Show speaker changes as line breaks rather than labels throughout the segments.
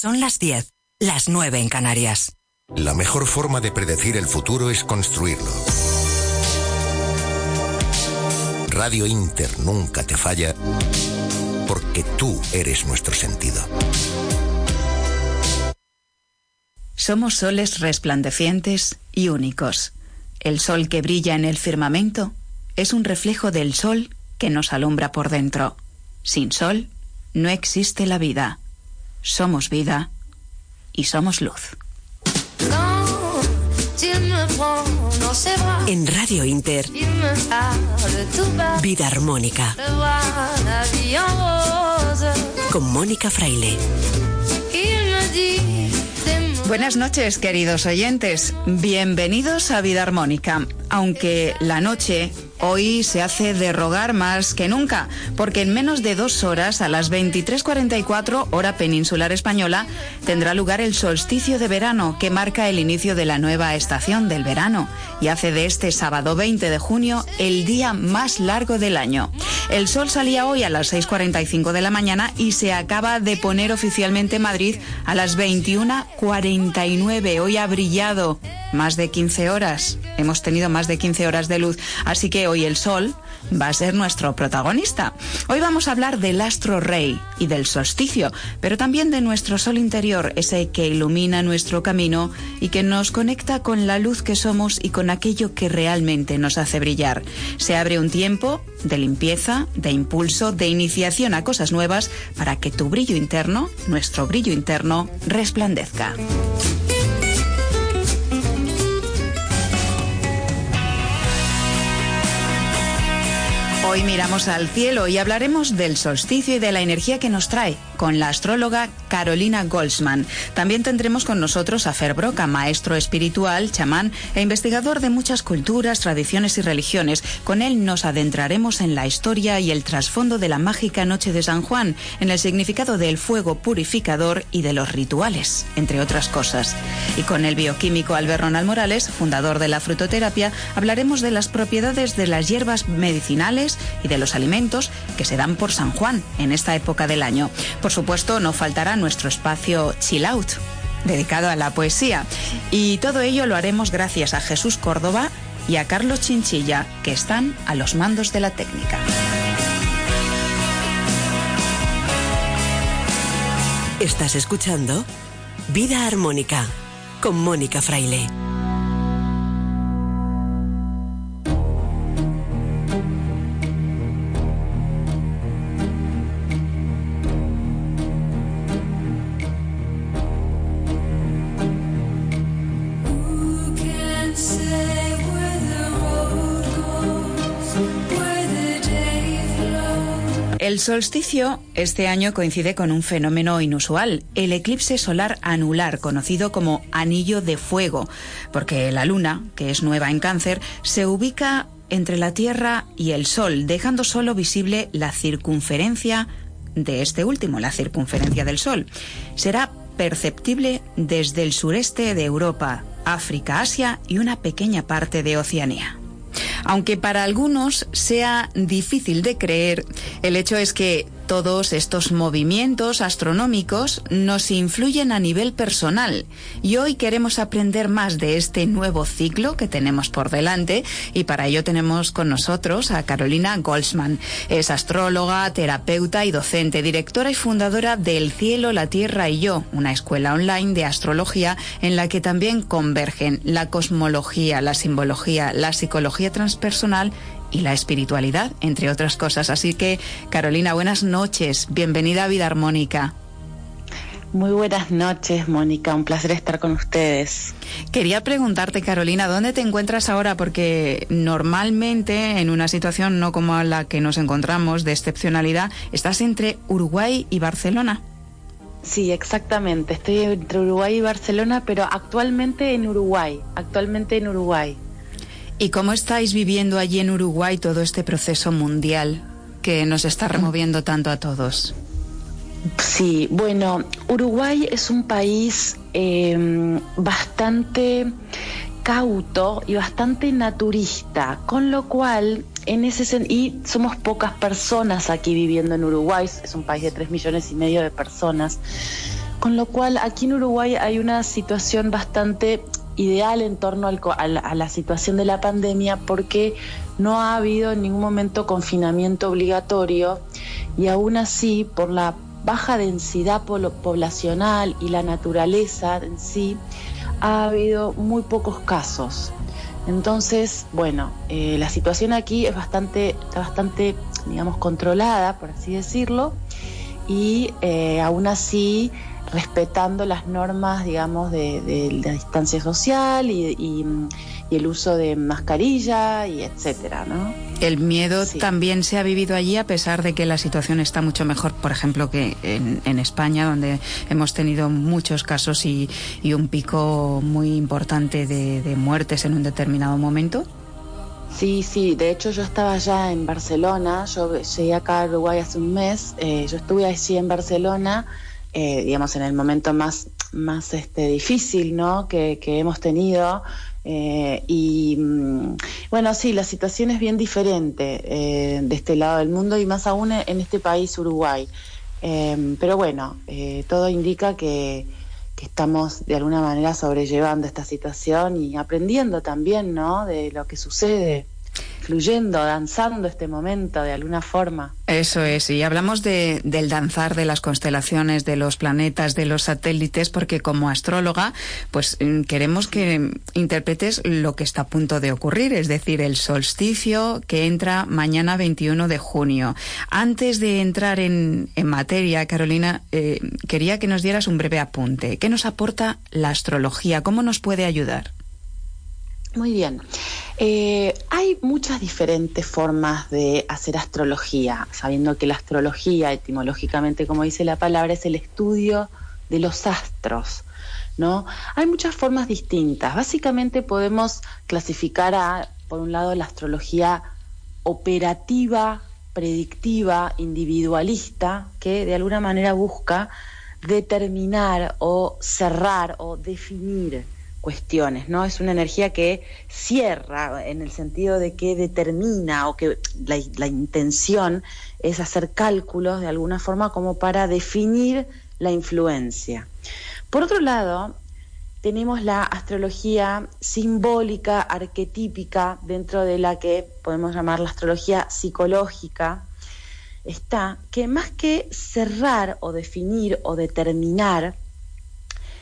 Son las 10, las 9 en Canarias.
La mejor forma de predecir el futuro es construirlo. Radio Inter nunca te falla porque tú eres nuestro sentido.
Somos soles resplandecientes y únicos. El sol que brilla en el firmamento es un reflejo del sol que nos alumbra por dentro. Sin sol no existe la vida. Somos vida y somos luz.
En Radio Inter, Vida Armónica. Con Mónica Fraile.
Buenas noches, queridos oyentes. Bienvenidos a Vida Armónica. Aunque la noche Hoy se hace de rogar más que nunca, porque en menos de dos horas, a las 23.44 hora peninsular española, tendrá lugar el solsticio de verano, que marca el inicio de la nueva estación del verano y hace de este sábado 20 de junio el día más largo del año. El sol salía hoy a las 6.45 de la mañana y se acaba de poner oficialmente en Madrid a las 21.49. Hoy ha brillado más de 15 horas. Hemos tenido más de 15 horas de luz, así que hoy el Sol va a ser nuestro protagonista. Hoy vamos a hablar del astro rey y del solsticio, pero también de nuestro Sol interior, ese que ilumina nuestro camino y que nos conecta con la luz que somos y con aquello que realmente nos hace brillar. Se abre un tiempo de limpieza, de impulso, de iniciación a cosas nuevas para que tu brillo interno, nuestro brillo interno, resplandezca. Hoy miramos al cielo y hablaremos del solsticio y de la energía que nos trae con la astróloga Carolina Goldsman. También tendremos con nosotros a Fer Broca, maestro espiritual, chamán e investigador de muchas culturas, tradiciones y religiones. Con él nos adentraremos en la historia y el trasfondo de la mágica noche de San Juan, en el significado del fuego purificador y de los rituales, entre otras cosas. Y con el bioquímico Albert Ronald Morales, fundador de la frutoterapia, hablaremos de las propiedades de las hierbas medicinales y de los alimentos que se dan por San Juan en esta época del año. Supuesto, no faltará nuestro espacio Chill Out dedicado a la poesía. Y todo ello lo haremos gracias a Jesús Córdoba y a Carlos Chinchilla, que están a los mandos de la técnica.
Estás escuchando Vida Armónica con Mónica Fraile.
El solsticio este año coincide con un fenómeno inusual, el eclipse solar anular, conocido como anillo de fuego, porque la luna, que es nueva en cáncer, se ubica entre la Tierra y el Sol, dejando solo visible la circunferencia de este último, la circunferencia del Sol. Será perceptible desde el sureste de Europa, África, Asia y una pequeña parte de Oceanía. Aunque para algunos sea difícil de creer, el hecho es que todos estos movimientos astronómicos nos influyen a nivel personal y hoy queremos aprender más de este nuevo ciclo que tenemos por delante y para ello tenemos con nosotros a Carolina Goldsman. Es astróloga, terapeuta y docente, directora y fundadora del Cielo, la Tierra y Yo, una escuela online de astrología en la que también convergen la cosmología, la simbología, la psicología transpersonal y la espiritualidad, entre otras cosas. Así que, Carolina, buenas noches. Bienvenida a Vida Armónica.
Muy buenas noches, Mónica. Un placer estar con ustedes.
Quería preguntarte, Carolina, ¿dónde te encuentras ahora? Porque normalmente, en una situación no como la que nos encontramos, de excepcionalidad, estás entre Uruguay y Barcelona.
Sí, exactamente. Estoy entre Uruguay y Barcelona, pero actualmente en Uruguay. Actualmente en Uruguay.
¿Y cómo estáis viviendo allí en Uruguay todo este proceso mundial que nos está removiendo tanto a todos?
Sí, bueno, Uruguay es un país em, bastante cauto y bastante naturista, con lo cual en ese y somos pocas personas aquí viviendo en Uruguay, es un país de tres millones y medio de personas, Con lo cual, aquí en Uruguay hay una situación bastante ideal en torno a, la, situación de la pandemia porque no ha habido en ningún momento confinamiento obligatorio y aún así, por la baja densidad poblacional y la naturaleza en sí, ha habido muy pocos casos. Entonces, bueno, eh, la situación aquí es bastante, está bastante, digamos, controlada, por así decirlo, y eh, aún así respetando las normas, digamos, de, la distancia social y, el uso de mascarilla y etcétera, ¿no?
El miedo también se ha vivido allí a pesar de que la situación está mucho mejor, por ejemplo, que en, España, donde hemos tenido muchos casos y, un pico muy importante de, muertes en un determinado momento.
Sí, sí, de hecho yo estaba ya en Barcelona, yo llegué acá a Uruguay hace un mes, eh, yo estuve allí en Barcelona eh, digamos, en el momento más, más este, difícil ¿no? que, hemos tenido. Eh, y mm, bueno, sí, la situación es bien diferente eh, de este lado del mundo y más aún en este país, Uruguay. pero bueno, todo indica que, que, estamos de alguna manera sobrellevando esta situación y aprendiendo también ¿no? de lo que sucede fluyendo, danzando este momento de alguna forma.
Eso es, y hablamos de, del danzar de las constelaciones, de los planetas, de los satélites, porque como astróloga, pues mm, queremos que interpretes lo que está a punto de ocurrir, es decir, el solsticio que entra mañana 21 de junio. Antes de entrar en, en materia, Carolina, eh, quería que nos dieras un breve apunte. ¿Qué nos aporta la astrología? ¿Cómo nos puede ayudar?
Muy bien. Eh, hay muchas diferentes formas de hacer astrología, sabiendo que la astrología, etimológicamente, como dice la palabra, es el estudio de los astros. ¿no? Hay muchas formas distintas. Básicamente podemos clasificar a, por un lado, la astrología operativa, predictiva, individualista, que de alguna manera busca determinar o cerrar o definir cuestiones, ¿no? Es una energía que cierra en el sentido de que determina o que la, intención es hacer cálculos de alguna forma como para definir la influencia. Por otro lado, tenemos la astrología simbólica, arquetípica, dentro de la que podemos llamar la astrología psicológica, está que más que cerrar o definir o determinar,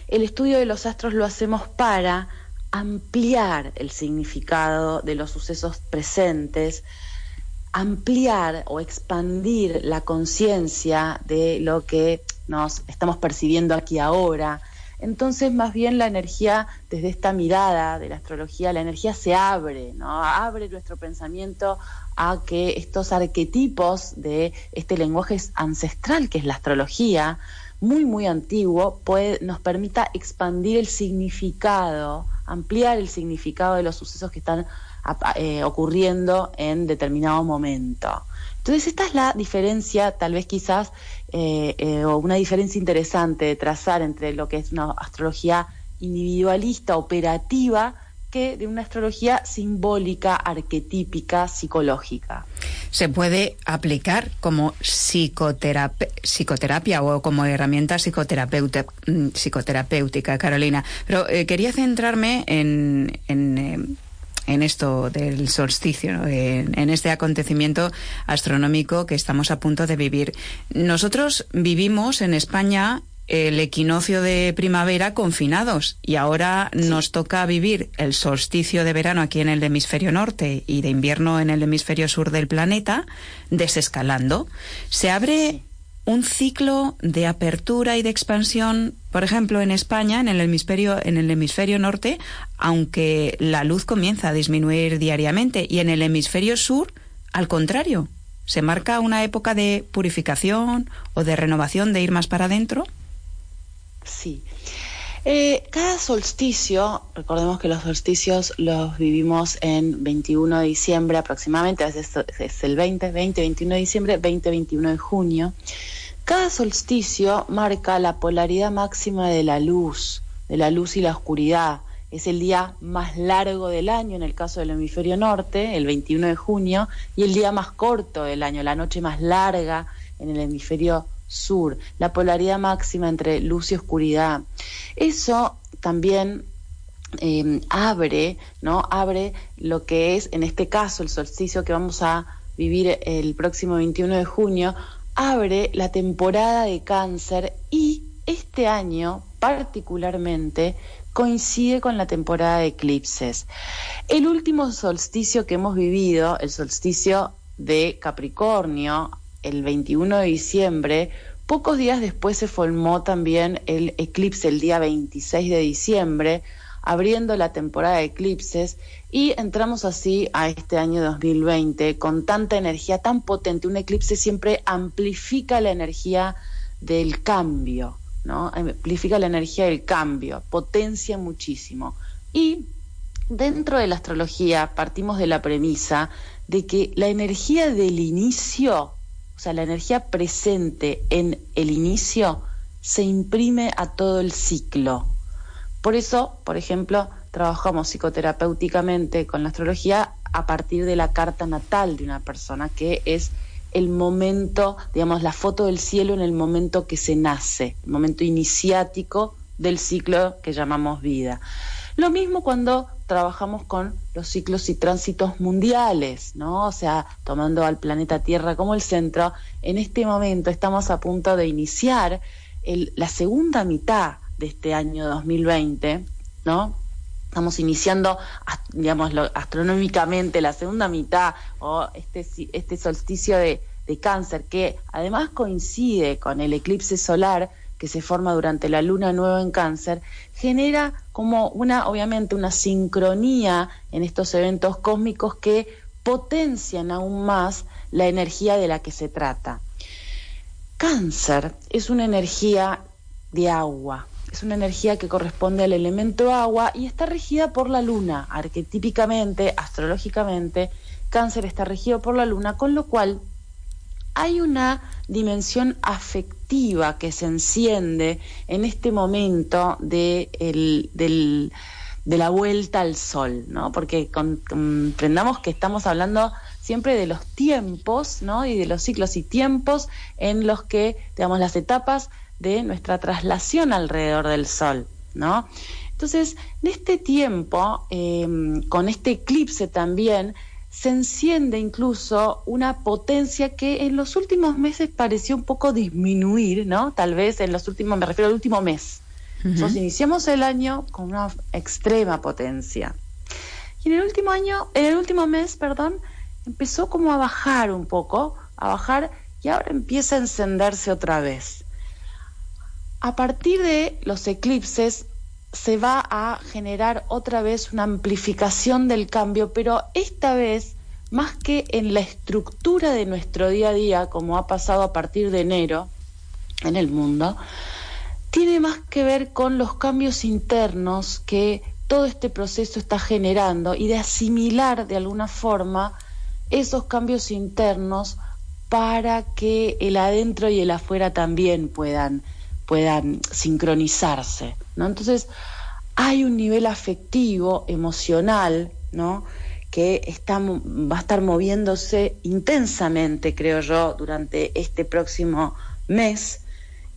el estudio de los astros lo hacemos para ampliar el significado de los sucesos presentes, ampliar o expandir la conciencia de lo que nos estamos percibiendo aquí ahora. Entonces, más bien la energía, desde esta mirada de la astrología, la energía se abre, ¿no? Abre nuestro pensamiento a que estos arquetipos de este lenguaje ancestral que es la astrología, muy, muy antiguo puede, nos permita expandir el significado, ampliar el significado de los sucesos que están eh, ocurriendo en determinado momento. Entonces, esta es la diferencia, tal vez quizás, eh, eh, o una diferencia interesante de trazar entre lo que es una astrología individualista, operativa, que de una astrología simbólica, arquetípica, psicológica.
Se puede aplicar como psicoterapia o como herramienta mm, psicoterapéutica, Carolina. Pero eh, quería centrarme en, en eh, esto del solsticio, en, este acontecimiento astronómico que estamos a punto de vivir. Nosotros vivimos en España el equinoccio de primavera confinados y ahora nos toca vivir el solsticio de verano aquí en el hemisferio norte y de invierno en el hemisferio sur del planeta desescalando. Se abre un ciclo de apertura y de expansión, por ejemplo, en España, en el hemisferio, en el hemisferio norte, aunque la luz comienza a disminuir diariamente, y en el hemisferio sur, al contrario, se marca una época de purificación o de renovación de ir más para adentro.
Sí. Eh, cada solsticio, recordemos que los solsticios los vivimos en 21 de diciembre aproximadamente, a veces es el 20, 20, 21 de diciembre, 20, 21 de junio. Cada solsticio marca la polaridad máxima de la luz, de la luz y la oscuridad. Es el día más largo del año en el caso del hemisferio norte, el 21 de junio, y el día más corto del año, la noche más larga en el hemisferio sur, la polaridad máxima entre luz y oscuridad. Eso también eh, abre, ¿no? Abre lo que es, en este caso, el solsticio que vamos a vivir el próximo 21 de junio, abre la temporada de cáncer y este año particularmente coincide con la temporada de eclipses. El último solsticio que hemos vivido, el solsticio de Capricornio, el 21 de diciembre, pocos días después se formó también el eclipse el día 26 de diciembre, abriendo la temporada de eclipses y entramos así a este año 2020 con tanta energía tan potente. Un eclipse siempre amplifica la energía del cambio, ¿no? Amplifica la energía del cambio, potencia muchísimo. Y dentro de la astrología partimos de la premisa de que la energía del inicio, o sea, la energía presente en el inicio, se imprime a todo el ciclo. Por eso, por ejemplo, trabajamos psicoterapéuticamente con la astrología a partir de la carta natal de una persona, que es el momento, digamos, la foto del cielo en el momento que se nace, el momento iniciático del ciclo que llamamos vida. Lo mismo cuando trabajamos con los ciclos y tránsitos mundiales, ¿no? O sea, tomando al planeta Tierra como el centro, en este momento estamos a punto de iniciar la segunda mitad de este año 2020, ¿no? Estamos iniciando, digamos, astronómicamente la segunda mitad o este, este solsticio de, de cáncer que además coincide con el eclipse solar que se forma durante la luna nueva en cáncer, genera como una, obviamente, una sincronía en estos eventos cósmicos que potencian aún más la energía de la que se trata. Cáncer es una energía de agua, es una energía que corresponde al elemento agua y está regida por la luna. Arquetípicamente, astrológicamente, cáncer está regido por la luna, con lo cual hay una dimensión afectiva que se enciende en este momento de, de la vuelta al sol, ¿no? Porque comprendamos que estamos hablando siempre de los tiempos, ¿no? Y de los ciclos y tiempos en los que, digamos, las etapas de nuestra traslación alrededor del Sol, ¿no? Entonces, en este tiempo, em, con este eclipse también, se enciende incluso una potencia que en los últimos meses pareció un poco disminuir, ¿no? Tal vez en los últimos, me refiero al último mes. Iniciamos el año con una extrema potencia. Y en el último año, en el último mes, perdón, empezó como a bajar un poco, a bajar y ahora empieza a encenderse otra vez. A partir de los eclipses se va a generar otra vez una amplificación del cambio, pero esta vez más que en la estructura de nuestro día a día, como ha pasado a partir de enero en el mundo, tiene más que ver con los cambios internos que todo este proceso está generando y de asimilar de alguna forma esos cambios internos para que el adentro y el afuera también puedan puedan sincronizarse, Entonces, hay un nivel afectivo, emocional, ¿no? que está, va a estar moviéndose intensamente, creo yo, durante este próximo mes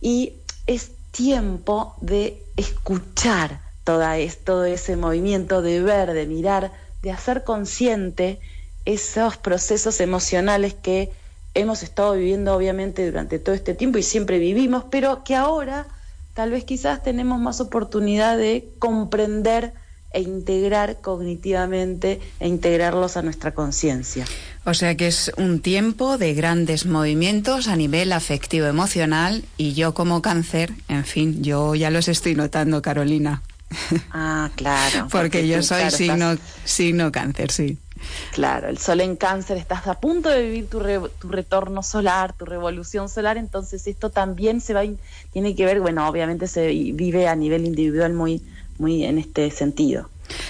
y es tiempo de escuchar toda todo ese movimiento, de ver, de mirar, de hacer consciente esos procesos emocionales que hemos estado viviendo obviamente durante todo este tiempo y siempre vivimos, pero que ahora tal vez quizás tenemos más oportunidad de comprender e integrar cognitivamente e integrarlos a nuestra conciencia.
O sea que es un tiempo de grandes movimientos a nivel afectivo emocional y yo como cáncer, en fin, yo ya los estoy notando, Carolina.
Ah, claro.
porque, yo soy signo, signo cáncer, sí.
Claro, el sol en cáncer, estás a punto de vivir tu, tu retorno solar, tu revolución solar, entonces esto también se va, tiene que ver, bueno, obviamente se vive a nivel individual muy, muy en este sentido.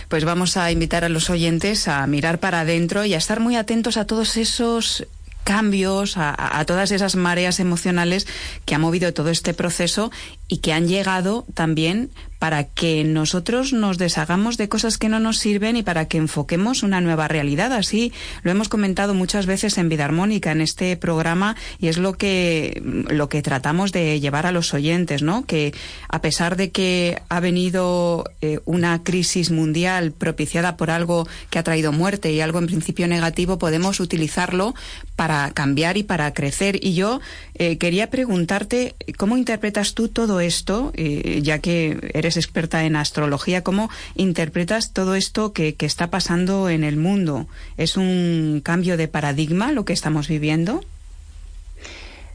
Pues vamos a invitar a los oyentes a mirar para adentro y a estar muy atentos a todos esos cambios, a, todas esas mareas emocionales que ha movido todo este proceso y que han llegado también para que nosotros nos deshagamos de cosas que no nos sirven y para que enfoquemos una nueva realidad. Así lo hemos comentado muchas veces en Vida Armónica, en este programa, y es lo que, lo que tratamos de llevar a los oyentes, ¿no? Que a pesar de que ha venido eh, una crisis mundial propiciada por algo que ha traído muerte y algo en principio negativo, podemos utilizarlo para cambiar y para crecer. Y yo eh, quería preguntarte, ¿cómo interpretas tú todo esto, eh, ya que eres experta en astrología, ¿cómo interpretas todo esto que, está pasando en el mundo? ¿Es un cambio de paradigma lo que estamos viviendo?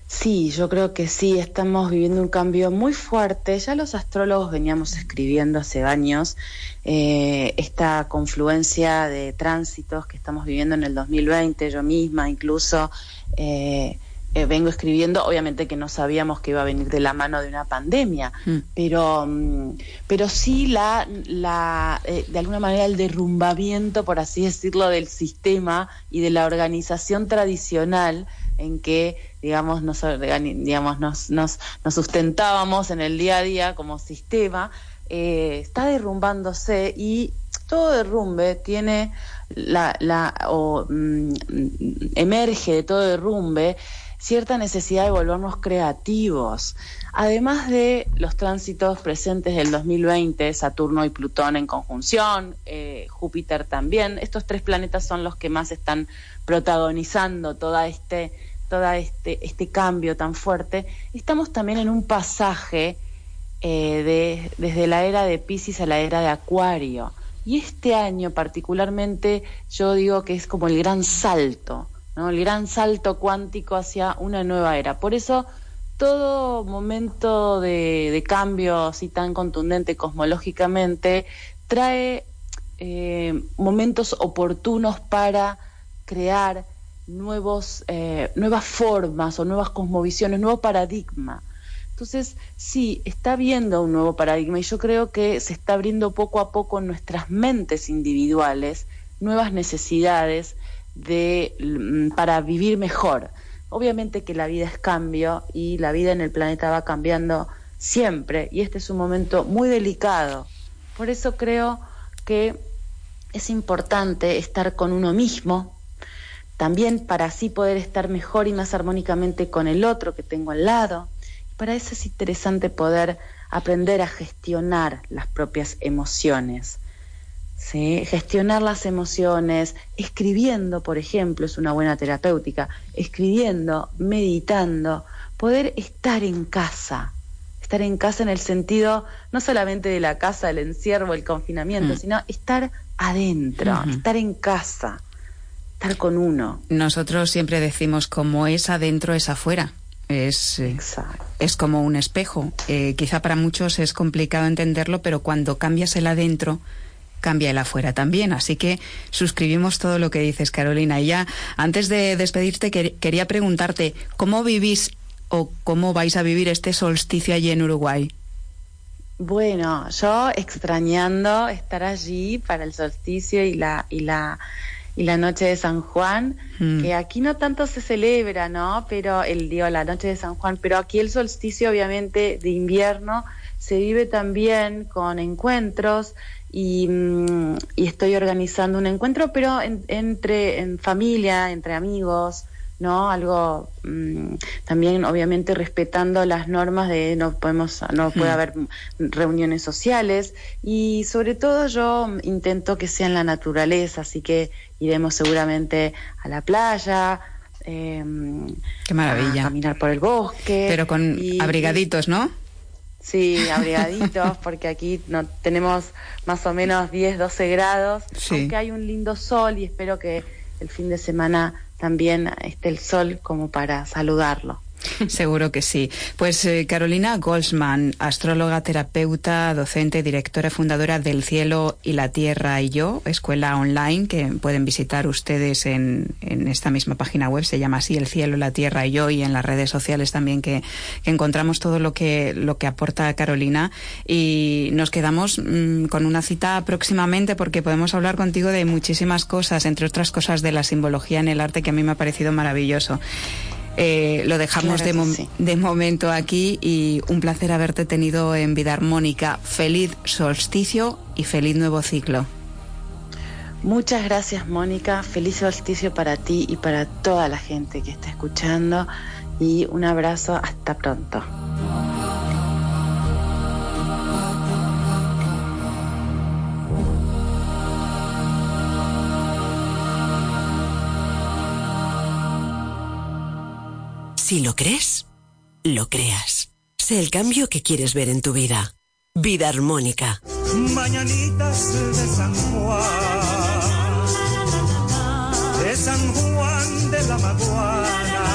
Sí, yo creo que sí, estamos viviendo un cambio muy fuerte. Ya los astrólogos veníamos escribiendo hace años eh, esta confluencia de tránsitos que estamos viviendo en el 2020, yo misma incluso. Eh, eh, vengo escribiendo, obviamente que no sabíamos que iba a venir de la mano de una pandemia, mm. pero, mm, pero sí la, la eh, de alguna manera el derrumbamiento, por así decirlo, del sistema y de la organización tradicional en que digamos nos digamos nos, nos, nos sustentábamos en el día a día como sistema eh, está derrumbándose y todo derrumbe tiene la, la o mm, emerge de todo derrumbe cierta necesidad de volvernos creativos. Además de los tránsitos presentes del 2020, Saturno y Plutón en conjunción, eh, Júpiter también, estos tres planetas son los que más están protagonizando toda este, toda este, este cambio tan fuerte. Estamos también en un pasaje eh, de, desde la era de Pisces a la era de Acuario. Y este año particularmente yo digo que es como el gran salto el gran salto cuántico hacia una nueva era. Por eso todo momento de, cambio así tan contundente cosmológicamente trae eh, momentos oportunos para crear nuevos, eh, nuevas formas o nuevas cosmovisiones, nuevo paradigma. Entonces, sí, está viendo un nuevo paradigma y yo creo que se está abriendo poco a poco en nuestras mentes individuales nuevas necesidades, mm, para vivir mejor. Obviamente que la vida es cambio y la vida en el planeta va cambiando siempre y este es un momento muy delicado. Por eso creo que es importante estar con uno mismo, también para así poder estar mejor y más armónicamente con el otro que tengo al lado. Para eso es interesante poder aprender a gestionar las propias emociones ¿sí? gestionar las emociones, escribiendo, por ejemplo, es una buena terapéutica, escribiendo, meditando, poder estar en casa, estar en casa en el sentido no solamente de la casa, el encierro, el confinamiento, mm. sino estar adentro, estar en casa, estar con uno.
Nosotros siempre decimos como es adentro es afuera. Es, eh, es como un espejo. Eh, quizá para muchos es complicado entenderlo, pero cuando cambias el adentro, cambia el afuera también. Así que suscribimos todo lo que dices, Carolina. Y ya, antes de despedirte, quería preguntarte, ¿cómo vivís o cómo vais a vivir este solsticio allí en Uruguay?
Bueno, yo extrañando estar allí para el solsticio y la, y la, y la noche de San Juan, mm. que aquí no tanto se celebra, ¿no? Pero el día, la noche de San Juan, pero aquí el solsticio obviamente de invierno se vive también con encuentros Mm, y, estoy organizando un encuentro, pero entre en familia, entre amigos, ¿no? Algo mm, también obviamente respetando las normas de no podemos no puede hmm. haber reuniones sociales y sobre todo yo intento que sea en la naturaleza, así que iremos seguramente a la playa, em,
Qué maravilla.
A caminar por el bosque.
Pero con abrigaditos, ¿no?
Sí, abrigaditos, porque aquí no tenemos más o menos 10, 12 grados, aunque hay un lindo sol y espero que el fin de semana también esté el sol como para saludarlo.
Seguro que sí. Pues eh, Carolina Goldsman, astróloga, terapeuta, docente, directora fundadora del Cielo y la Tierra y yo, escuela online que pueden visitar ustedes en, esta misma página web, se llama así El Cielo, la Tierra y yo, y en las redes sociales también que, encontramos todo lo que, lo que aporta Carolina. Y nos quedamos mm, con una cita próximamente porque podemos hablar contigo de muchísimas cosas, entre otras cosas de la simbología en el arte que a mí me ha parecido maravilloso. Eh, lo dejamos de, de, momento aquí y un placer haberte tenido en Vida Armónica. Feliz solsticio y feliz nuevo ciclo.
Muchas gracias Mónica, feliz solsticio para ti y para toda la gente que está escuchando y un abrazo, hasta pronto.
Si lo crees, lo creas. Sé el cambio que quieres ver en tu vida. Vida armónica.
Mañanitas de San Juan, de San Juan de la Maguana,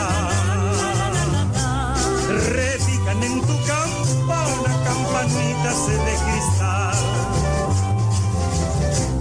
repican en tu campana campanitas de cristal.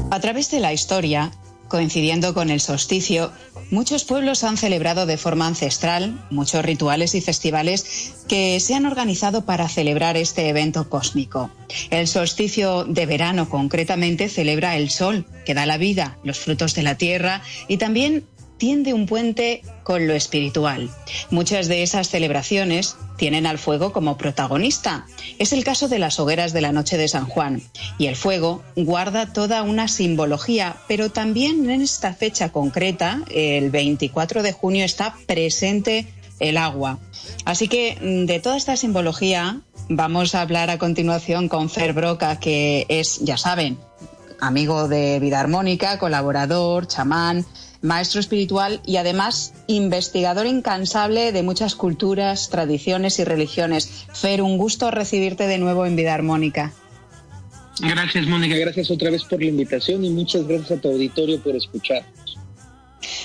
A través de la historia, coincidiendo con el solsticio, Muchos pueblos han celebrado de forma ancestral muchos rituales y festivales que se han organizado para celebrar este evento cósmico. El solsticio de verano concretamente celebra el sol, que da la vida, los frutos de la tierra y también tiende un puente con lo espiritual. Muchas de esas celebraciones tienen al fuego como protagonista. Es el caso de las hogueras de la noche de San Juan. Y el fuego guarda toda una simbología, pero también en esta fecha concreta, el 24 de junio, está presente el agua. Así que mm, de toda esta simbología vamos a hablar a continuación con Fer Broca, que es, ya saben, amigo de Vida Armónica, colaborador, chamán, maestro espiritual y además investigador incansable de muchas culturas, tradiciones y religiones. Fer, un gusto recibirte de nuevo en Vida Armónica.
Gracias, Mónica. Gracias otra vez por la invitación y muchas gracias a tu auditorio por escucharnos.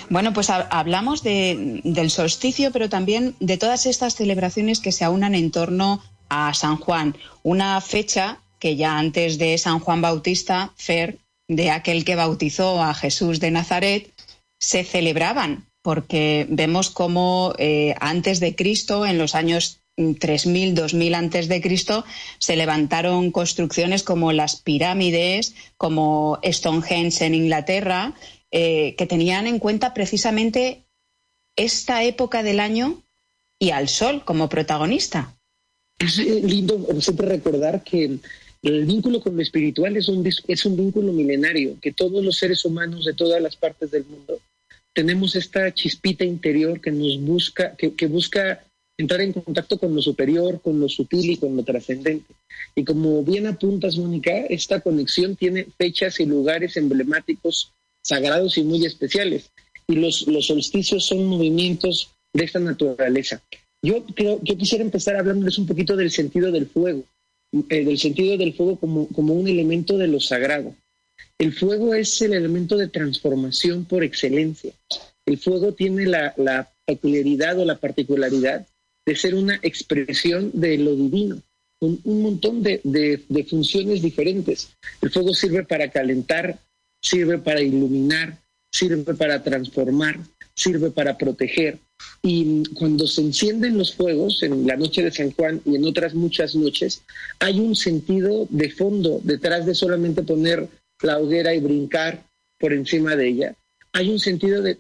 Bueno, pues hablamos del solsticio, pero también de todas estas celebraciones que se aunan en torno a San Juan, una fecha que ya antes de San Juan Bautista, Fer, de aquel que bautizó a Jesús de Nazaret, se celebraban, porque vemos cómo eh, antes de Cristo, en los años 3000, 2000 antes de Cristo, se levantaron construcciones como las pirámides, como Stonehenge en Inglaterra, eh, que tenían en cuenta precisamente esta época del año y al sol como protagonista.
Es eh, lindo siempre recordar que el vínculo con lo espiritual es un, es un vínculo milenario, que todos los seres humanos de todas las partes del mundo tenemos esta chispita interior que nos busca, que, que busca entrar en contacto con lo superior, con lo sutil y con lo trascendente. Y como bien apuntas, Mónica, esta conexión tiene fechas y lugares emblemáticos, sagrados y muy especiales. Y los, los solsticios son movimientos de esta naturaleza. Yo creo, yo quisiera empezar hablándoles un poquito del sentido del fuego, eh, del sentido del fuego como, como un elemento de lo sagrado. El fuego es el elemento de transformación por excelencia. El fuego tiene la, peculiaridad o la particularidad de ser una expresión de lo divino, con un montón de, de, funciones diferentes. El fuego sirve para calentar, sirve para iluminar, sirve para transformar, sirve para proteger. Y cuando se encienden los fuegos en la noche de San Juan y en otras muchas noches, hay un sentido de fondo detrás de solamente poner la hoguera y brincar por encima de ella. Hay un sentido de,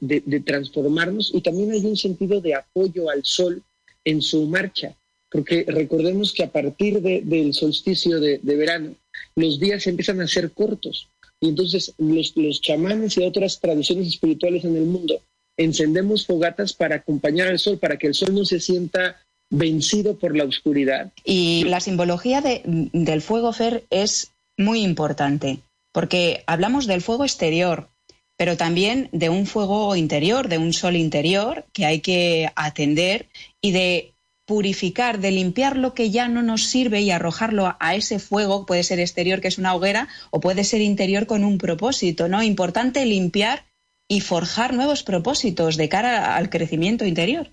transformarnos y también hay un sentido de apoyo al sol en su marcha, porque recordemos que a partir del solsticio de, verano, los días empiezan a ser cortos y entonces los, los chamanes y otras tradiciones espirituales en el mundo encendemos fogatas para acompañar al sol, para que el sol no se sienta vencido por la oscuridad.
Y la simbología del fuego, Fer, es muy importante porque hablamos del fuego exterior, pero también de un fuego interior, de un sol interior que hay que atender y de purificar, de limpiar lo que ya no nos sirve y arrojarlo a ese fuego, puede ser exterior que es una hoguera o puede ser interior con un propósito, ¿no? Importante limpiar y forjar nuevos propósitos de cara al crecimiento interior.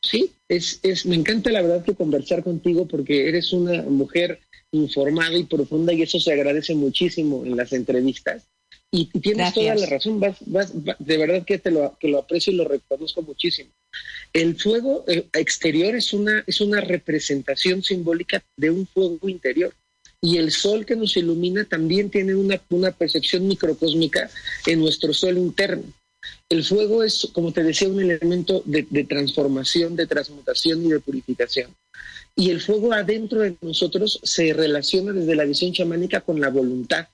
Sí, es, es, me encanta la verdad que conversar contigo porque eres una mujer informada y profunda y eso se agradece muchísimo en las entrevistas. Y, tienes toda la razón, de verdad que te lo, que lo aprecio y lo reconozco muchísimo. El fuego eh, exterior es una, es una representación simbólica de un fuego interior. Y el sol que nos ilumina también tiene una, una percepción microcósmica en nuestro sol interno. El fuego es, como te decía, un elemento de, de transformación, de transmutación y de purificación. Y el fuego adentro de nosotros se relaciona desde la visión chamánica con la voluntad,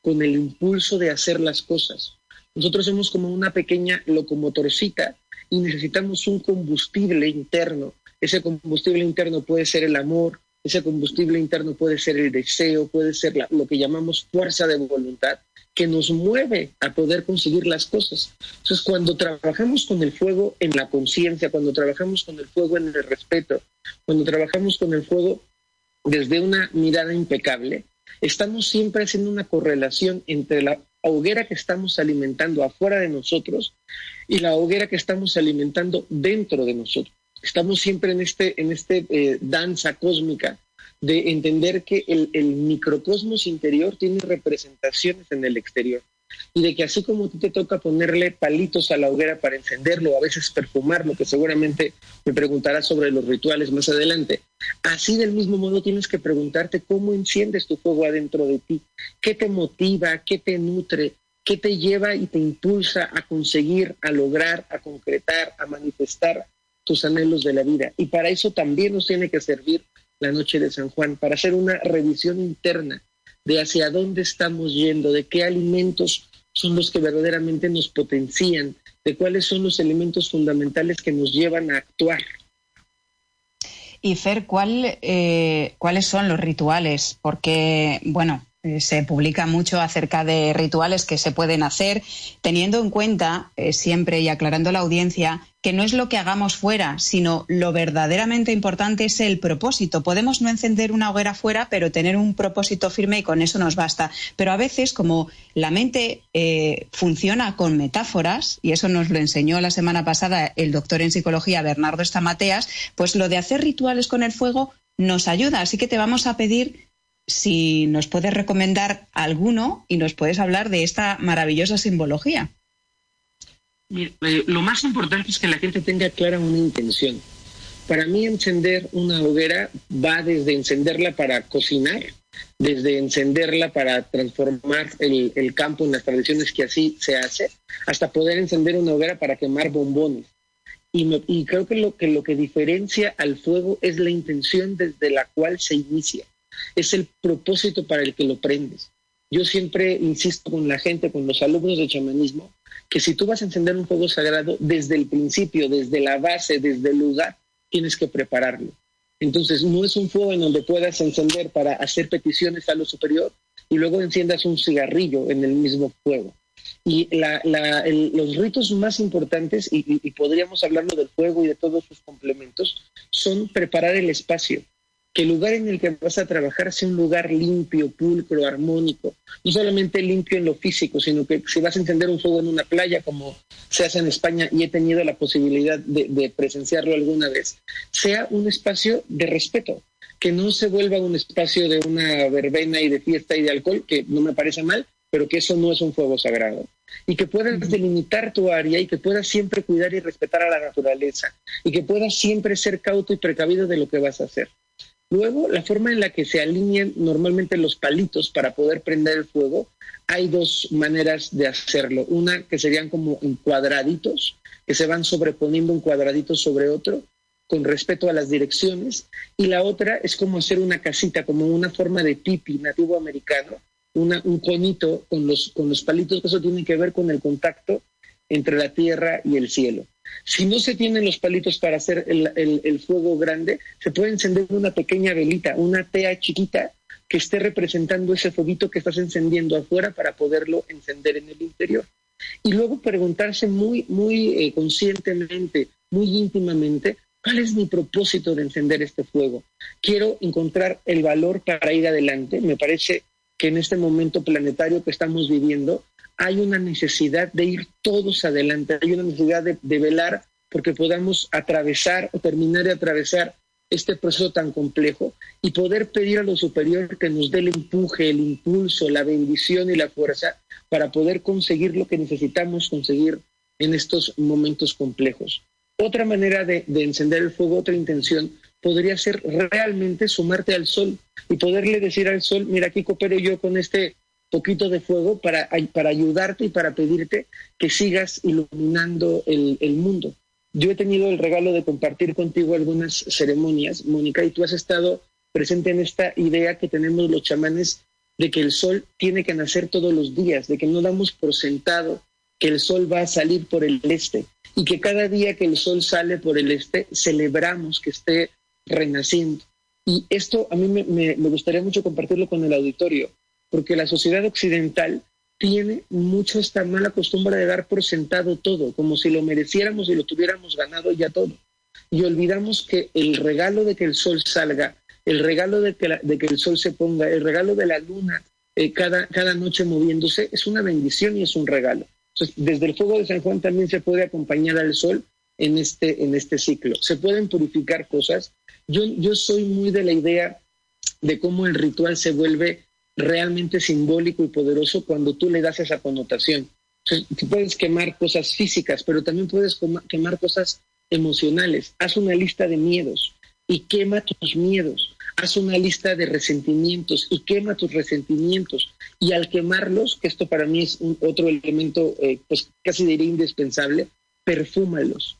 con el impulso de hacer las cosas. Nosotros somos como una pequeña locomotorcita y necesitamos un combustible interno. Ese combustible interno puede ser el amor, ese combustible interno puede ser el deseo, puede ser lo que llamamos fuerza de voluntad, que nos mueve a poder conseguir las cosas. Entonces, cuando trabajamos con el fuego en la conciencia, cuando trabajamos con el fuego en el respeto, cuando trabajamos con el fuego desde una mirada impecable, estamos siempre haciendo una correlación entre la hoguera que estamos alimentando afuera de nosotros y la hoguera que estamos alimentando dentro de nosotros. Estamos siempre en este, en este eh, danza cósmica de entender que el, el microcosmos interior tiene representaciones en el exterior y de que así como a ti te toca ponerle palitos a la hoguera para encenderlo, a veces perfumarlo, que seguramente me preguntarás sobre los rituales más adelante, así del mismo modo tienes que preguntarte cómo enciendes tu fuego adentro de ti, qué te motiva, qué te nutre, qué te lleva y te impulsa a conseguir, a lograr, a concretar, a manifestar tus anhelos de la vida. Y para eso también nos tiene que servir la noche de San Juan, para hacer una revisión interna de hacia dónde estamos yendo, de qué alimentos son los que verdaderamente nos potencian, de cuáles son los elementos fundamentales que nos llevan a actuar.
Y Fer, ¿cuál, eh, ¿cuáles son los rituales? Porque, bueno, eh, se publica mucho acerca de rituales que se pueden hacer, teniendo en cuenta eh, siempre y aclarando la audiencia que no es lo que hagamos fuera, sino lo verdaderamente importante es el propósito. Podemos no encender una hoguera fuera, pero tener un propósito firme y con eso nos basta. Pero a veces, como la mente eh, funciona con metáforas, y eso nos lo enseñó la semana pasada el doctor en psicología Bernardo Estamateas, pues lo de hacer rituales con el fuego nos ayuda. Así que te vamos a pedir si nos puedes recomendar alguno y nos puedes hablar de esta maravillosa simbología.
Eh, lo más importante es que la gente tenga clara una intención. Para mí encender una hoguera va desde encenderla para cocinar, desde encenderla para transformar el, campo en las tradiciones que así se hace, hasta poder encender una hoguera para quemar bombones. Y, y creo que lo, que lo que diferencia al fuego es la intención desde la cual se inicia es el propósito para el que lo prendes. Yo siempre insisto con la gente, con los alumnos de chamanismo, que si tú vas a encender un fuego sagrado, desde el principio, desde la base, desde el lugar, tienes que prepararlo. Entonces, no es un fuego en donde puedas encender para hacer peticiones a lo superior y luego enciendas un cigarrillo en el mismo fuego. Y los ritos más importantes, y podríamos hablarlo del fuego y de todos sus complementos, son preparar el espacio que el lugar en el que vas a trabajar sea un lugar limpio, pulcro, armónico, no solamente limpio en lo físico, sino que si vas a encender un fuego en una playa, como se hace en España y he tenido la posibilidad de, presenciarlo alguna vez, sea un espacio de respeto, que no se vuelva un espacio de una verbena y de fiesta y de alcohol, que no me parece mal, pero que eso no es un fuego sagrado. Y que puedas delimitar tu área y que puedas siempre cuidar y respetar a la naturaleza y que puedas siempre ser cauto y precavido de lo que vas a hacer. Luego, la forma en la que se alinean normalmente los palitos para poder prender el fuego, hay dos maneras de hacerlo. Una que serían como en cuadraditos, que se van sobreponiendo un cuadradito sobre otro con respeto a las direcciones. Y la otra es como hacer una casita, como una forma de tipi nativo americano, un conito con los, con los palitos, que eso tiene que ver con el contacto entre la tierra y el cielo. Si no se tienen los palitos para hacer el, fuego grande, se puede encender una pequeña velita, una tea chiquita que esté representando ese foguito que estás encendiendo afuera para poderlo encender en el interior. Y luego preguntarse muy, muy eh, conscientemente, muy íntimamente, ¿cuál es mi propósito de encender este fuego? Quiero encontrar el valor para ir adelante. Me parece que en este momento planetario que estamos viviendo, hay una necesidad de ir todos adelante, hay una necesidad de, velar porque podamos atravesar o terminar de atravesar este proceso tan complejo y poder pedir a lo superior que nos dé el empuje, el impulso, la bendición y la fuerza para poder conseguir lo que necesitamos conseguir en estos momentos complejos. Otra manera de, de, encender el fuego, otra intención, podría ser realmente sumarte al sol y poderle decir al sol, mira, aquí coopero yo con este poquito de fuego para, para ayudarte y para pedirte que sigas iluminando el, el mundo. Yo he tenido el regalo de compartir contigo algunas ceremonias, Mónica, y tú has estado presente en esta idea que tenemos los chamanes de que el sol tiene que nacer todos los días, de que no damos por sentado que el sol va a salir por el este y que cada día que el sol sale por el este celebramos que esté renaciendo. Y esto a mí me, gustaría mucho compartirlo con el auditorio, porque la sociedad occidental tiene mucho esta mala costumbre de dar por sentado todo, como si lo mereciéramos y lo tuviéramos ganado ya todo. Y olvidamos que el regalo de que el sol salga, el regalo de que, el sol se ponga, el regalo de la luna eh, cada, cada noche moviéndose, es una bendición y es un regalo. desde el fuego de San Juan también se puede acompañar al sol en este, en este ciclo. Se pueden purificar cosas. Yo, yo soy muy de la idea de cómo el ritual se vuelve realmente simbólico y poderoso cuando tú le das esa connotación. tú puedes quemar cosas físicas, pero también puedes quemar cosas emocionales. Haz una lista de miedos y quema tus miedos. Haz una lista de resentimientos y quema tus resentimientos. Y al quemarlos, que esto para mí es otro elemento, eh, pues casi diría indispensable, perfúmalos.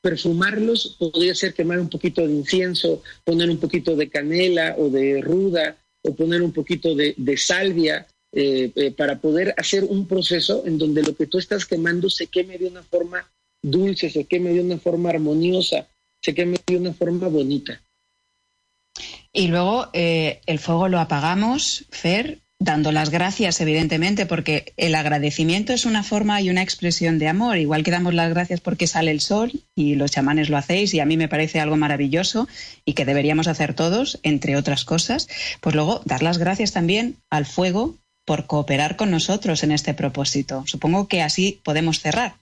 Perfumarlos podría ser quemar un poquito de incienso, poner un poquito de canela o de ruda, o poner un poquito de, salvia, eh, eh, para poder hacer un proceso en donde lo que tú estás quemando se queme de una forma dulce, se queme de una forma armoniosa, se queme de una forma bonita.
Y luego eh, el fuego lo apagamos, Fer, dando las gracias, evidentemente, porque el agradecimiento es una forma y una expresión de amor. Igual que damos las gracias porque sale el sol y los chamanes lo hacéis y a mí me parece algo maravilloso y que deberíamos hacer todos, entre otras cosas, pues luego dar las gracias también al fuego por cooperar con nosotros en este propósito. Supongo que así podemos cerrar.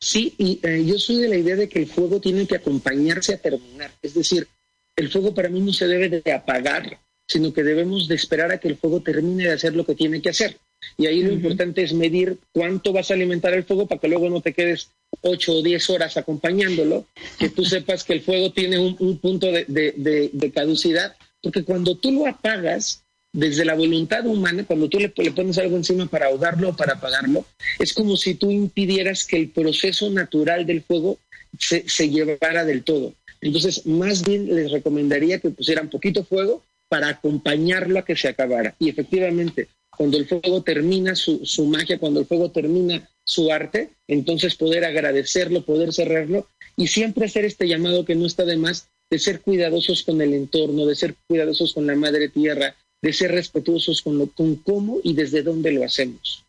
Sí, y eh, yo soy de la idea de que el fuego tiene que acompañarse a terminar. Es decir, el fuego para mí no se debe de apagar, sino que debemos de esperar a que el fuego termine de hacer lo que tiene que hacer. Y ahí lo importante es medir cuánto vas a alimentar el fuego para que luego no te quedes ocho o diez horas acompañándolo, que tú sepas que el fuego tiene un, punto de, caducidad, porque cuando tú lo apagas, desde la voluntad humana, cuando tú le, pones algo encima para ahogarlo o para apagarlo, es como si tú impidieras que el proceso natural del fuego se, se llevara del todo. Entonces, más bien les recomendaría que pusieran poquito fuego para acompañarlo a que se acabara. Y efectivamente, cuando el fuego termina su, magia, cuando el fuego termina su arte, entonces poder agradecerlo, poder cerrarlo y siempre hacer este llamado que no está de más de ser cuidadosos con el entorno, de ser cuidadosos con la madre tierra, de ser respetuosos con, lo, con cómo y desde dónde lo hacemos.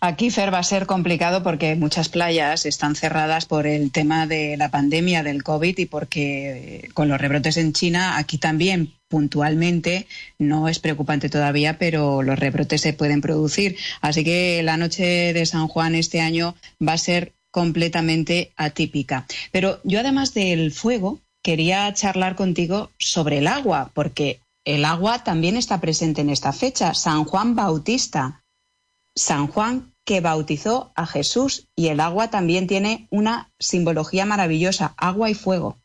Aquí, Fer, va a ser complicado porque muchas playas están cerradas por el tema de la pandemia del COVID y porque con los rebrotes en China, aquí también puntualmente no es preocupante todavía, pero los rebrotes se pueden producir. Así que la noche de San Juan este año va a ser completamente atípica. Pero yo, además del fuego, quería charlar contigo sobre el agua, porque el agua también está presente en esta fecha. San Juan Bautista San Juan que bautizó a Jesús y el agua también tiene una simbología maravillosa, agua y fuego.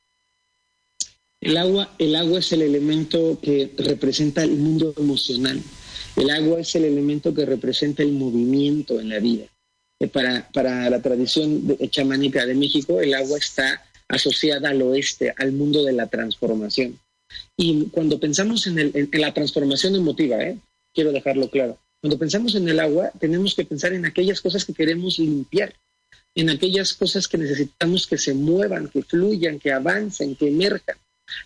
El agua, el agua es el elemento que representa el mundo emocional. El agua es el elemento que representa el movimiento en la vida. Eh, para, para la tradición chamánica de México, el agua está asociada al oeste, al mundo de la transformación. Y cuando pensamos en, en la transformación emotiva, ¿eh? quiero dejarlo claro, cuando pensamos en el agua, tenemos que pensar en aquellas cosas que queremos limpiar, en aquellas cosas que necesitamos que se muevan, que fluyan, que avancen, que emerjan.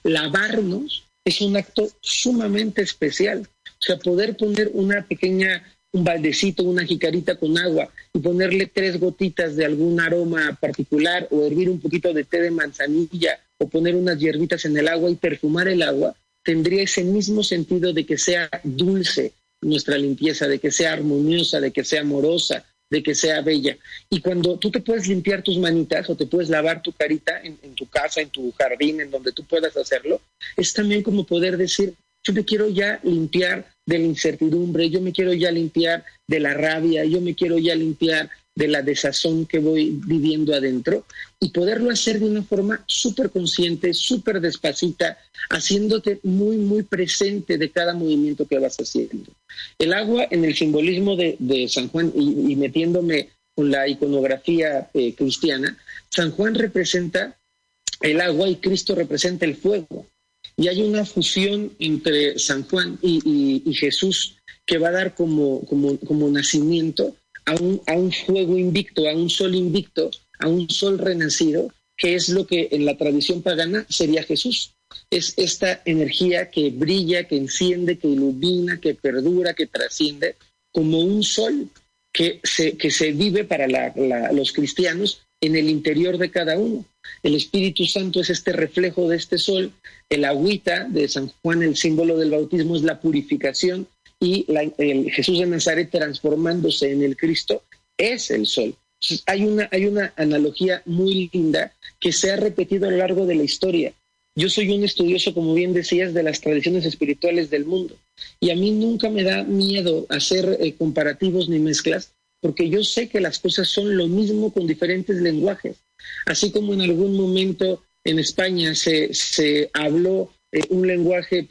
Lavarnos es un acto sumamente especial. O sea, poder poner una pequeña, un baldecito, una jicarita con agua y ponerle tres gotitas de algún aroma particular o hervir un poquito de té de manzanilla o poner unas hierbitas en el agua y perfumar el agua, tendría ese mismo sentido de que sea dulce, nuestra limpieza, de que sea armoniosa, de que sea amorosa, de que sea bella. Y cuando tú te puedes limpiar tus manitas o te puedes lavar tu carita en, tu casa, en tu jardín, en donde tú puedas hacerlo, es también como poder decir, yo me quiero ya limpiar de la incertidumbre, yo me quiero ya limpiar de la rabia, yo me quiero ya limpiar de la desazón que voy viviendo adentro y poderlo hacer de una forma súper consciente, súper despacita, haciéndote muy, muy presente de cada movimiento que vas haciendo. El agua en el simbolismo de, San Juan y, metiéndome con la iconografía eh, cristiana, San Juan representa el agua y Cristo representa el fuego. Y hay una fusión entre San Juan y, Jesús que va a dar como, como, como nacimiento a un, a un fuego invicto, a un sol invicto, a un sol renacido, que es lo que en la tradición pagana sería Jesús. Es esta energía que brilla, que enciende, que ilumina, que perdura, que trasciende, como un sol que se, que se vive para los cristianos en el interior de cada uno. El Espíritu Santo es este reflejo de este sol. El agüita de San Juan, el símbolo del bautismo, es la purificación y el Jesús de Nazaret transformándose en el Cristo es el sol. Hay, una, hay una analogía muy linda que se ha repetido a lo largo de la historia. Yo soy un estudioso, como bien decías, de las tradiciones espirituales del mundo y a mí nunca me da miedo hacer eh, comparativos ni mezclas porque yo sé que las cosas son lo mismo con diferentes lenguajes. Así como en algún momento en España se, se habló eh, un lenguaje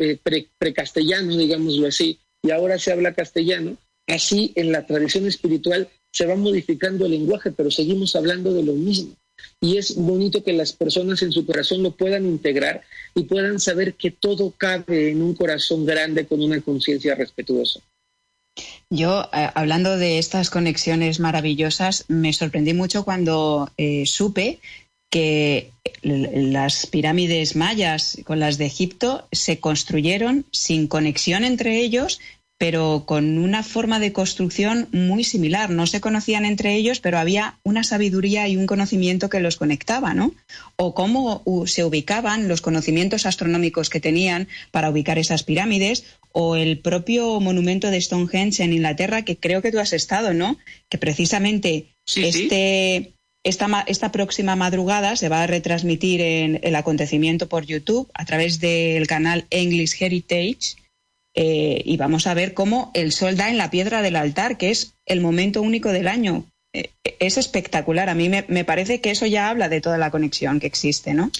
precastellano, digámoslo así, y ahora se habla castellano, así en la tradición espiritual se va modificando el lenguaje, pero seguimos hablando de lo mismo. Y es bonito que las personas en su corazón lo puedan integrar y puedan saber que todo cabe en un corazón grande con una conciencia respetuosa.
Yo, eh, hablando de estas conexiones maravillosas, me sorprendí mucho cuando eh, supe que las pirámides mayas con las de Egipto se construyeron sin conexión entre ellos, pero con una forma de construcción muy similar. No se conocían entre ellos, pero había una sabiduría y un conocimiento que los conectaba, ¿no? O cómo se ubicaban los conocimientos astronómicos que tenían para ubicar esas pirámides, o el propio monumento de Stonehenge en Inglaterra, que creo que tú has estado, ¿no? Que precisamente este, Esta, esta, próxima madrugada se va a retransmitir en el acontecimiento por YouTube a través del canal English Heritage eh, y vamos a ver cómo el sol da en la piedra del altar, que es el momento único del año. Eh, es espectacular. A mí me, parece que eso ya habla de toda la conexión que existe, ¿no?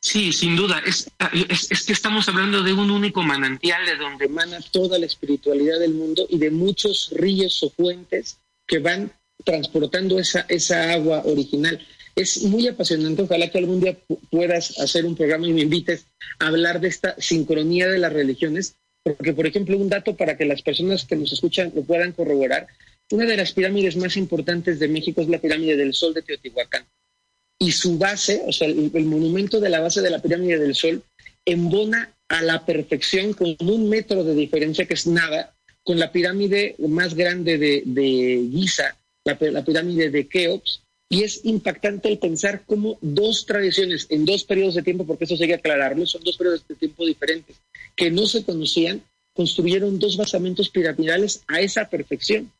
Sí, sin duda. Es, es, que estamos hablando de un único manantial de donde emana toda la espiritualidad del mundo y de muchos ríos o fuentes que van transportando esa, esa agua original. Es muy apasionante. Ojalá que algún día puedas hacer un programa y me invites a hablar de esta sincronía de las religiones. Porque, por ejemplo, un dato para que las personas que nos escuchan lo puedan corroborar. Una de las pirámides más importantes de México es la pirámide del Sol de Teotihuacán y su base, o sea, el, monumento de la base de la pirámide del Sol, embona a la perfección con un metro de diferencia, que es nada, con la pirámide más grande de, Giza, la, pirámide de Keops, y es impactante el pensar cómo dos tradiciones en dos periodos de tiempo, porque eso sigue aclararlo, son dos periodos de tiempo diferentes, que no se conocían, construyeron dos basamentos piramidales a esa perfección.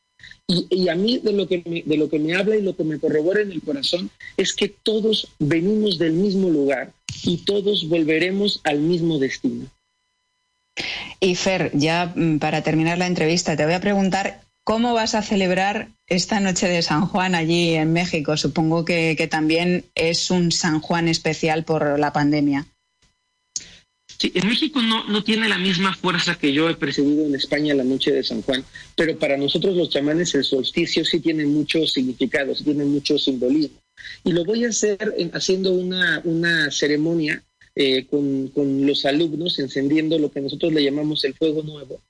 Y, a mí de lo, que me, de lo que me habla y lo que me corrobora en el corazón es que todos venimos del mismo lugar y todos volveremos al mismo destino.
Y Fer, ya mm, para terminar la entrevista, te voy a preguntar cómo vas a celebrar esta noche de San Juan allí en México. Supongo que también es un San Juan especial por la pandemia.
Sí, en México no, no tiene la misma fuerza que yo he percibido en España la noche de San Juan, pero para nosotros los chamanes el solsticio sí tiene mucho significado, sí tiene mucho simbolismo. Y lo voy a hacer haciendo una, una ceremonia eh, con, con, los alumnos, encendiendo lo que nosotros le llamamos el fuego nuevo,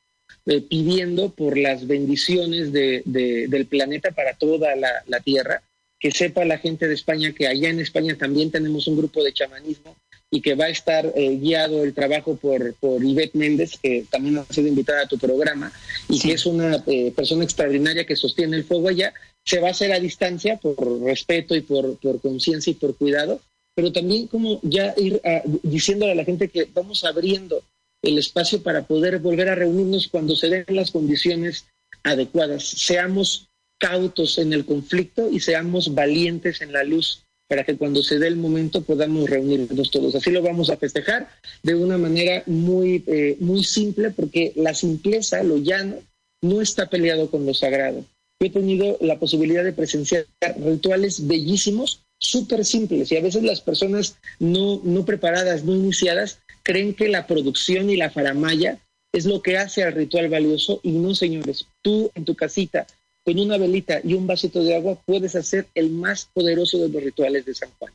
eh, pidiendo por las bendiciones de, del planeta para toda la, la Tierra, que sepa la gente de España que allá en España también tenemos un grupo de chamanismo y que va a estar eh, guiado el trabajo por, por Ivette Méndez, que también ha sido invitada a tu programa y que es una eh, persona extraordinaria que sostiene el fuego allá. Se va a hacer a distancia por respeto y por, por conciencia y por cuidado, pero también como ya ir a, diciéndole a la gente que vamos abriendo el espacio para poder volver a reunirnos cuando se den las condiciones adecuadas. Seamos cautos en el conflicto y seamos valientes en la luz para que cuando se dé el momento podamos reunirnos todos. Así lo vamos a festejar de una manera muy, eh, muy simple, porque la simpleza, lo llano, no está peleado con lo sagrado. he tenido la posibilidad de presenciar rituales bellísimos, súper simples, y a veces las personas no, no preparadas, no iniciadas, creen que la producción y la faramaya es lo que hace al ritual valioso, y no, señores, tú en tu casita, con una velita y un vasito de agua, puedes hacer el más poderoso de los rituales de San Juan.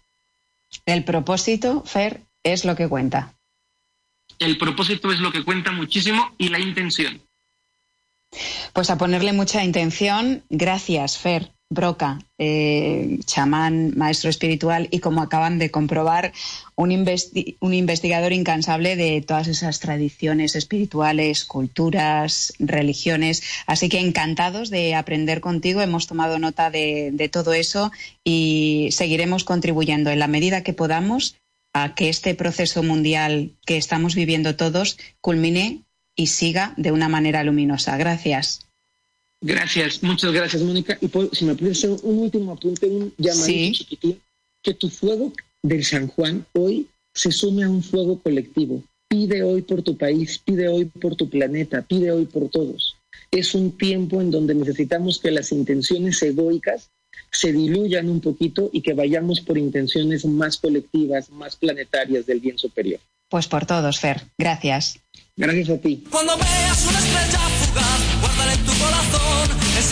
El propósito, Fer, es lo que cuenta.
El propósito es lo que cuenta muchísimo y la intención.
Pues a ponerle mucha intención. Gracias, Fer. Broca, eh, chamán, maestro espiritual y como acaban de comprobar, un, un, investigador incansable de todas esas tradiciones espirituales, culturas, religiones. Así que encantados de aprender contigo, hemos tomado nota de todo eso y seguiremos contribuyendo en la medida que podamos a que este proceso mundial que estamos viviendo todos culmine y siga de una manera luminosa. Gracias.
Gracias, muchas gracias, Mónica. Y si me puedes hacer un último apunte, un llamadito chiquitín, que tu fuego del San Juan hoy se sume a un fuego colectivo. Pide hoy por tu país, pide hoy por tu planeta, pide hoy por todos. Es un tiempo en donde necesitamos que las intenciones egoicas se diluyan un poquito y que vayamos por intenciones más colectivas, más planetarias del bien superior.
Pues por todos, Fer. Gracias.
Gracias a ti.
Cuando veas una estrella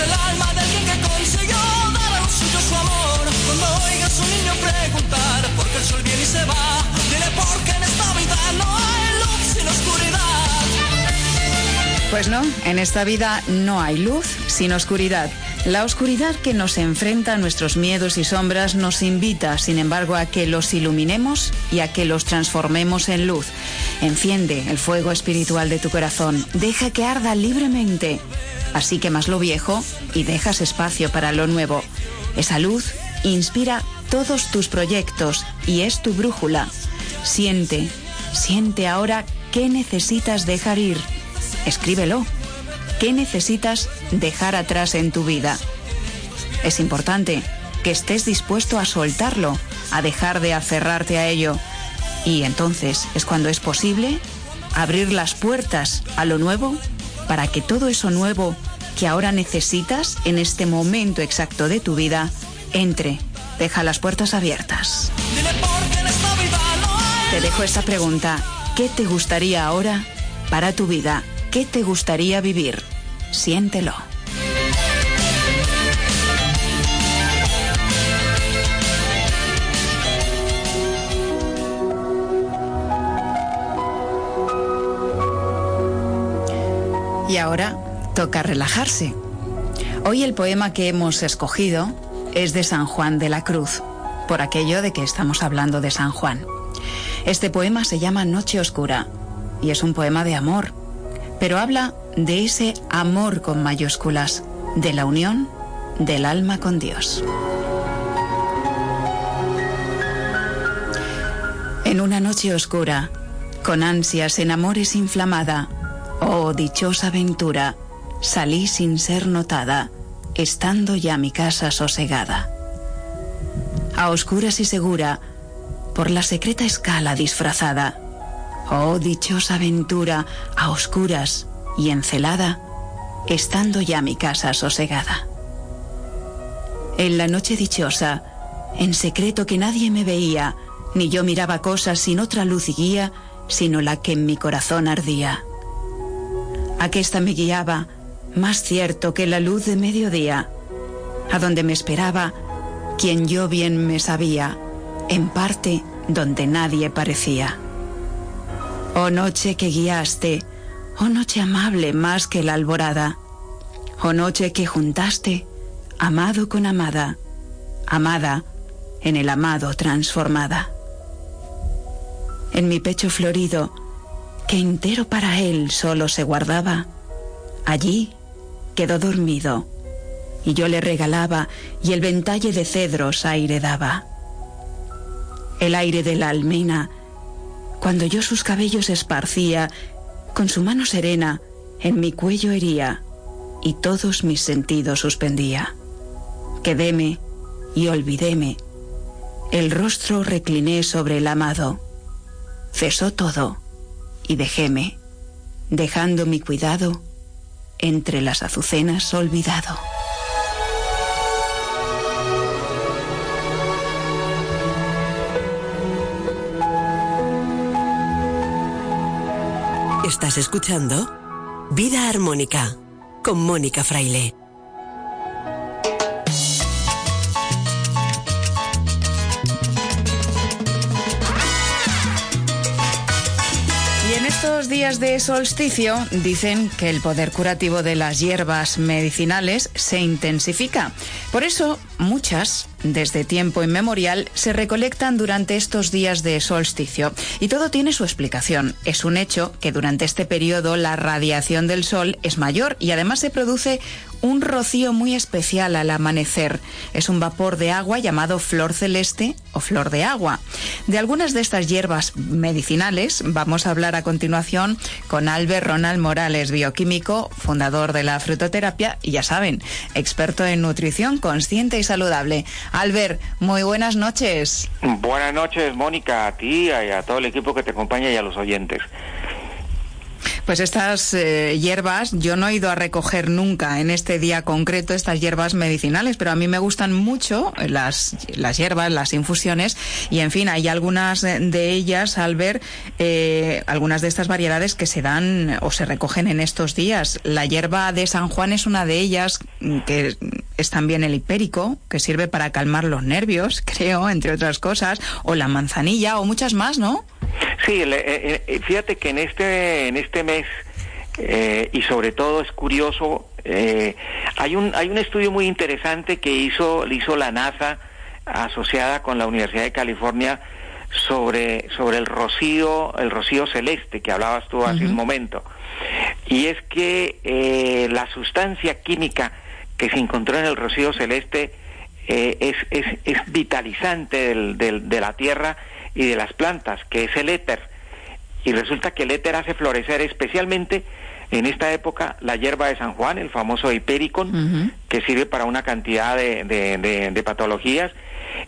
el alma de alguien que consiguió dar a lo suyo su amor. Cuando oigas a un niño preguntar por qué el sol viene y se va, dile porque en esta vida no hay luz sin oscuridad.
Pues no, en esta vida no hay luz sin oscuridad. La oscuridad que nos enfrenta a nuestros miedos y sombras nos invita, sin embargo, a que los iluminemos y a que los transformemos en luz. Enciende el fuego espiritual de tu corazón, deja que arda libremente. Así quemas lo viejo y dejas espacio para lo nuevo. Esa luz inspira todos tus proyectos y es tu brújula. Siente, siente ahora qué necesitas dejar ir. Escríbelo. ¿Qué necesitas dejar atrás en tu vida? Es importante que estés dispuesto a soltarlo, a dejar de aferrarte a ello. Y entonces es cuando es posible abrir las puertas a lo nuevo para que todo eso nuevo que ahora necesitas en este momento exacto de tu vida entre. Deja las puertas abiertas. Te dejo esta pregunta. ¿Qué te gustaría ahora para tu vida? ¿Qué te gustaría vivir? Siéntelo. Y ahora toca relajarse. Hoy el poema que hemos escogido es de San Juan de la Cruz, por aquello de que estamos hablando de San Juan. Este poema se llama Noche Oscura y es un poema de amor, pero habla de ese amor con mayúsculas, de la unión del alma con Dios. En una noche oscura, con ansias en amores inflamada, oh dichosa aventura, salí sin ser notada, estando ya mi casa sosegada. A oscuras y segura, por la secreta escala disfrazada, oh dichosa aventura, a oscuras y encelada, estando ya mi casa sosegada. En la noche dichosa, en secreto que nadie me veía, ni yo miraba cosas sin otra luz y guía, sino la que en mi corazón ardía. Aquesta me guiaba, más cierto que la luz de mediodía, a donde me esperaba quien yo bien me sabía, en parte donde nadie parecía. Oh noche que guiaste, Oh noche amable más que la alborada, oh noche que juntaste, amado con amada, amada en el amado transformada. En mi pecho florido, que entero para él solo se guardaba, allí quedó dormido, y yo le regalaba, y el ventalle de cedros aire daba. El aire de la almena, cuando yo sus cabellos esparcía, con su mano serena en mi cuello hería y todos mis sentidos suspendía. Quedéme y olvidéme. El rostro recliné sobre el amado. Cesó todo y dejéme, dejando mi cuidado entre las azucenas olvidado.
Estás escuchando Vida Armónica con Mónica Fraile.
Y en estos días de solsticio dicen que el poder curativo de las hierbas medicinales se intensifica. Por eso, muchas, desde tiempo inmemorial, se recolectan durante estos días de solsticio. Y todo tiene su explicación. Es un hecho que durante este periodo la radiación del sol es mayor y además se produce un rocío muy especial al amanecer. Es un vapor de agua llamado flor celeste o flor de agua. De algunas de estas hierbas medicinales vamos a hablar a continuación con Albert Ronald Morales, bioquímico, fundador de la frutoterapia y ya saben, experto en nutrición consciente y saludable. Albert, muy buenas noches.
Buenas noches, Mónica, a ti y a todo el equipo que te acompaña y a los oyentes.
Pues estas eh, hierbas, yo no he ido a recoger nunca en este día concreto estas hierbas medicinales, pero a mí me gustan mucho las, las hierbas, las infusiones, y en fin, hay algunas de ellas, al ver eh, algunas de estas variedades que se dan o se recogen en estos días. La hierba de San Juan es una de ellas, que es también el hipérico, que sirve para calmar los nervios, creo, entre otras cosas, o la manzanilla, o muchas más, ¿no?
Sí, eh, eh, fíjate que en este en este mes eh, y sobre todo es curioso hay un hay un estudio muy interesante que hizo hizo la NASA asociada con la Universidad de California sobre sobre el rocío el rocío celeste que hablabas tú hace un momento. Y es que la sustancia química que se encontró en el rocío celeste es, es, es vitalizante del, de la Tierra y de las plantas, que es el éter. Y resulta que el éter hace florecer especialmente en esta época la hierba de San Juan, el famoso hipericon, que sirve para una cantidad de, de, patologías.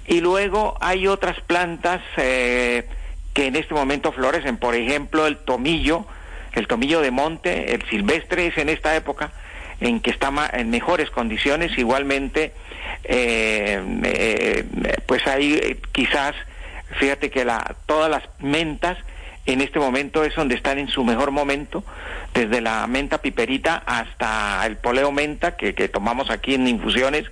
Y luego hay otras plantas eh, que en este momento florecen, por ejemplo el tomillo, el tomillo de monte, el silvestre es en esta época en que está en mejores condiciones, igualmente eh, eh, pues hay quizás Fíjate que la, todas las mentas en este momento es donde están en su mejor momento, desde la menta piperita hasta el poleo menta que, tomamos aquí en infusiones.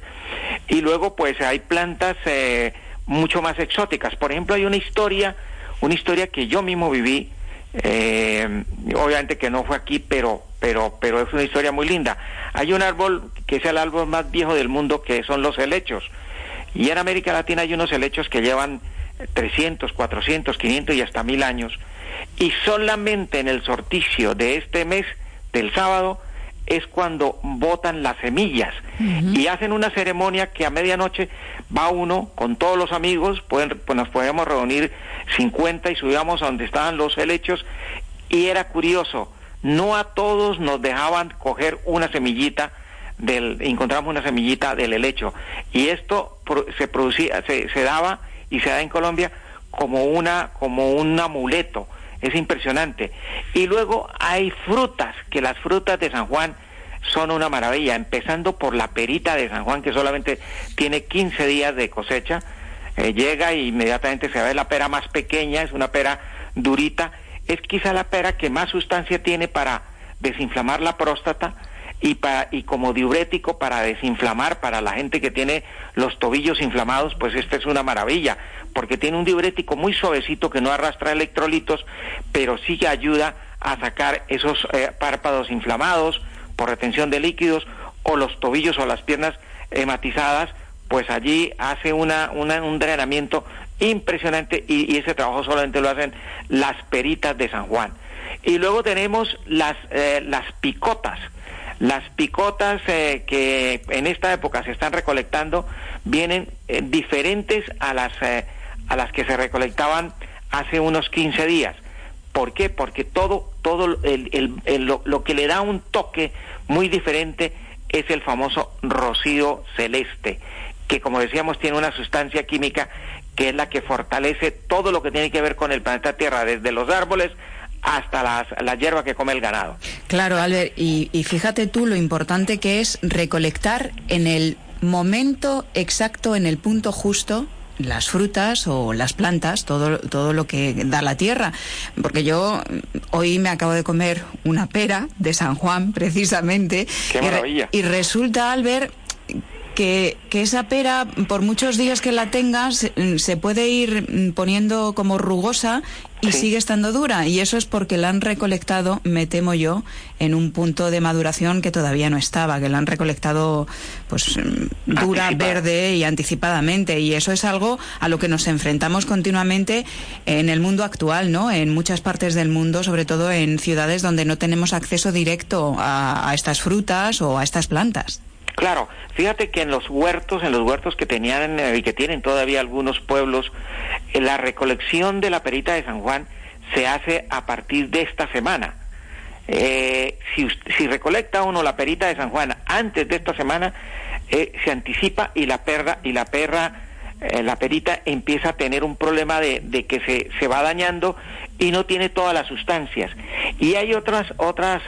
Y luego pues hay plantas eh, mucho más exóticas. Por ejemplo, hay una historia, una historia que yo mismo viví, eh, obviamente que no fue aquí, pero, pero, pero es una historia muy linda. Hay un árbol que es el árbol más viejo del mundo, que son los helechos. Y en América Latina hay unos helechos que llevan 300, 400, 500 y hasta mil años. Y solamente en el sorticio de este mes, del sábado, es cuando botan las semillas. Y hacen una ceremonia que a medianoche va uno con todos los amigos, pueden, pues nos podemos reunir 50 y subíamos a donde estaban los helechos. Y era curioso, no a todos nos dejaban coger una semillita del, encontramos una semillita del helecho. Y esto se producía, se, se daba y se da en Colombia como una como un amuleto. Es impresionante. Y luego hay frutas, que las frutas de San Juan son una maravilla, empezando por la perita de San Juan, que solamente tiene 15 días de cosecha. Eh, llega e inmediatamente se ve la pera más pequeña, es una pera durita. Es quizá la pera que más sustancia tiene para desinflamar la próstata y, para, y como diurético para desinflamar, para la gente que tiene los tobillos inflamados, pues esta es una maravilla, porque tiene un diurético muy suavecito que no arrastra electrolitos, pero sí que ayuda a sacar esos eh, párpados inflamados por retención de líquidos o los tobillos o las piernas hematizadas, pues allí hace una, un drenamiento impresionante y, ese trabajo solamente lo hacen las peritas de San Juan. Y luego tenemos las, eh, las picotas, las picotas eh, que en esta época se están recolectando vienen eh, diferentes a las, eh, a las que se recolectaban hace unos 15 días. ¿Por qué? Porque todo, todo el, lo, lo, que le da un toque muy diferente es el famoso rocío celeste, que como decíamos tiene una sustancia química que es la que fortalece todo lo que tiene que ver con el planeta Tierra, desde los árboles hasta las, la hierba que come el ganado.
Claro, Albert, y, y fíjate tú lo importante que es recolectar en el momento exacto, en el punto justo, las frutas o las plantas, todo, todo lo que da la tierra. Porque yo hoy me acabo de comer una pera de San Juan, precisamente.
Qué maravilla.
Y, resulta, Albert, que, que, esa pera, por muchos días que la tengas, se puede ir poniendo como rugosa y sigue estando dura. Y eso es porque la han recolectado, me temo yo, en un punto de maduración que todavía no estaba, que la han recolectado pues dura, verde y anticipadamente. Y eso es algo a lo que nos enfrentamos continuamente en el mundo actual, ¿no? En muchas partes del mundo, sobre todo en ciudades donde no tenemos acceso directo a, a estas frutas o a estas plantas.
Claro, fíjate que en los huertos, en los huertos que tenían eh, y que tienen todavía algunos pueblos, eh, la recolección de la perita de San Juan se hace a partir de esta semana. Eh, si, si, recolecta uno la perita de San Juan antes de esta semana, se anticipa y la perra y la perra la perita empieza a tener un problema de, de que se, se, va dañando y no tiene todas las sustancias. Y hay otras otras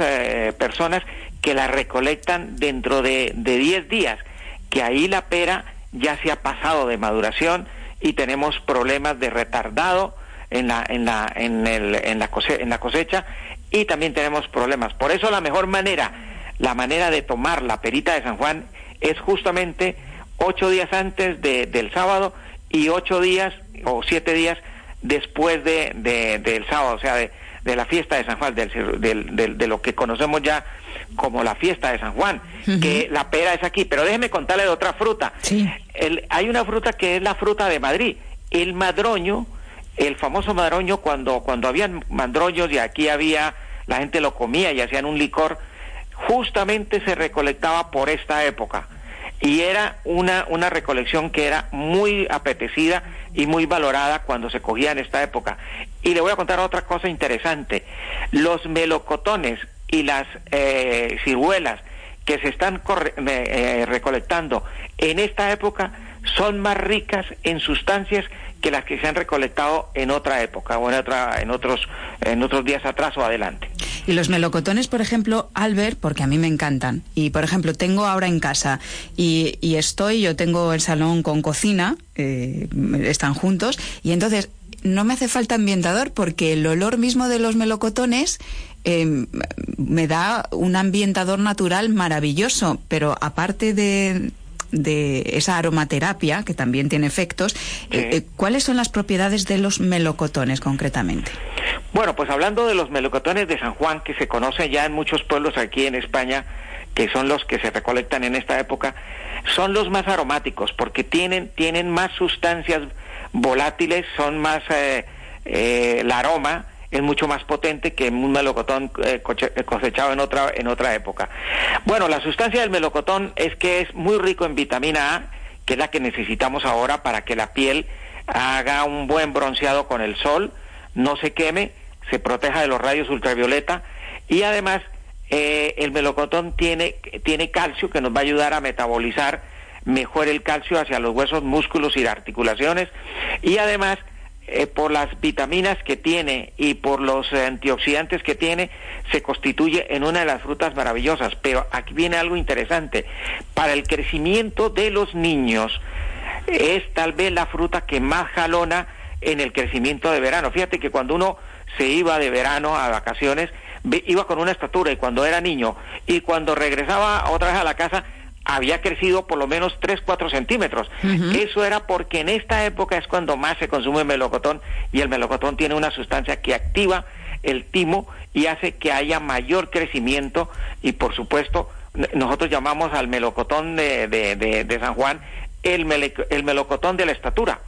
personas que la recolectan dentro de 10 días, que ahí la pera ya se ha pasado de maduración y tenemos problemas de retardado en la, en la, en el, en la, cosecha, en la cosecha y también tenemos problemas. Por eso la mejor manera, la manera de tomar la perita de San Juan es justamente ocho días antes de, del sábado y ocho días o siete días después de, del sábado, o sea, de, de la fiesta de San Juan, del, del, de lo que conocemos ya como la fiesta de San Juan, que la pera es aquí. Pero déjeme contarle de otra fruta. El, hay una fruta que es la fruta de Madrid, el madroño, el famoso madroño cuando, cuando había madroños y aquí había, la gente lo comía y hacían un licor, justamente se recolectaba por esta época. Y era una, una recolección que era muy apetecida y muy valorada cuando se cogía en esta época. Y le voy a contar otra cosa interesante. Los melocotones y las eh, ciruelas que se están eh, eh, recolectando en esta época son más ricas en sustancias que las que se han recolectado en otra época o en otra en otros en otros días atrás o adelante.
Y los melocotones, por ejemplo, Albert, porque a mí me encantan. Y por ejemplo, tengo ahora en casa y, estoy, yo tengo el salón con cocina, están juntos, y entonces no me hace falta ambientador porque el olor mismo de los melocotones Em, me da un ambientador natural maravilloso, pero aparte de, de esa aromaterapia, que también tiene efectos, eh, eh, ¿cuáles son las propiedades de los melocotones concretamente?
Bueno, pues hablando de los melocotones de San Juan, que se conocen ya en muchos pueblos aquí en España, que son los que se recolectan en esta época, son los más aromáticos porque tienen, tienen más sustancias volátiles, son más eh, el aroma, es mucho más potente que un melocotón eh, eh, cosechado en otra, en otra época. Bueno, la sustancia del melocotón es que es muy rico en vitamina A, que es la que necesitamos ahora para que la piel haga un buen bronceado con el sol, no se queme, se proteja de los rayos ultravioleta y además eh, el melocotón tiene, tiene calcio que nos va a ayudar a metabolizar mejor el calcio hacia los huesos, músculos y articulaciones y además eh, por las vitaminas que tiene y por los antioxidantes que tiene, se constituye en una de las frutas maravillosas. Pero aquí viene algo interesante. Para el crecimiento de los niños es tal vez la fruta que más jalona en el crecimiento de verano. Fíjate que cuando uno se iba de verano a vacaciones, iba con una estatura y cuando era niño y cuando regresaba otra vez a la casa había crecido por lo menos 3, 4 centímetros. Eso era porque en esta época es cuando más se consume melocotón y el melocotón tiene una sustancia que activa el timo y hace que haya mayor crecimiento y por supuesto nosotros llamamos al melocotón de, de, de, San Juan el, el melocotón de la estatura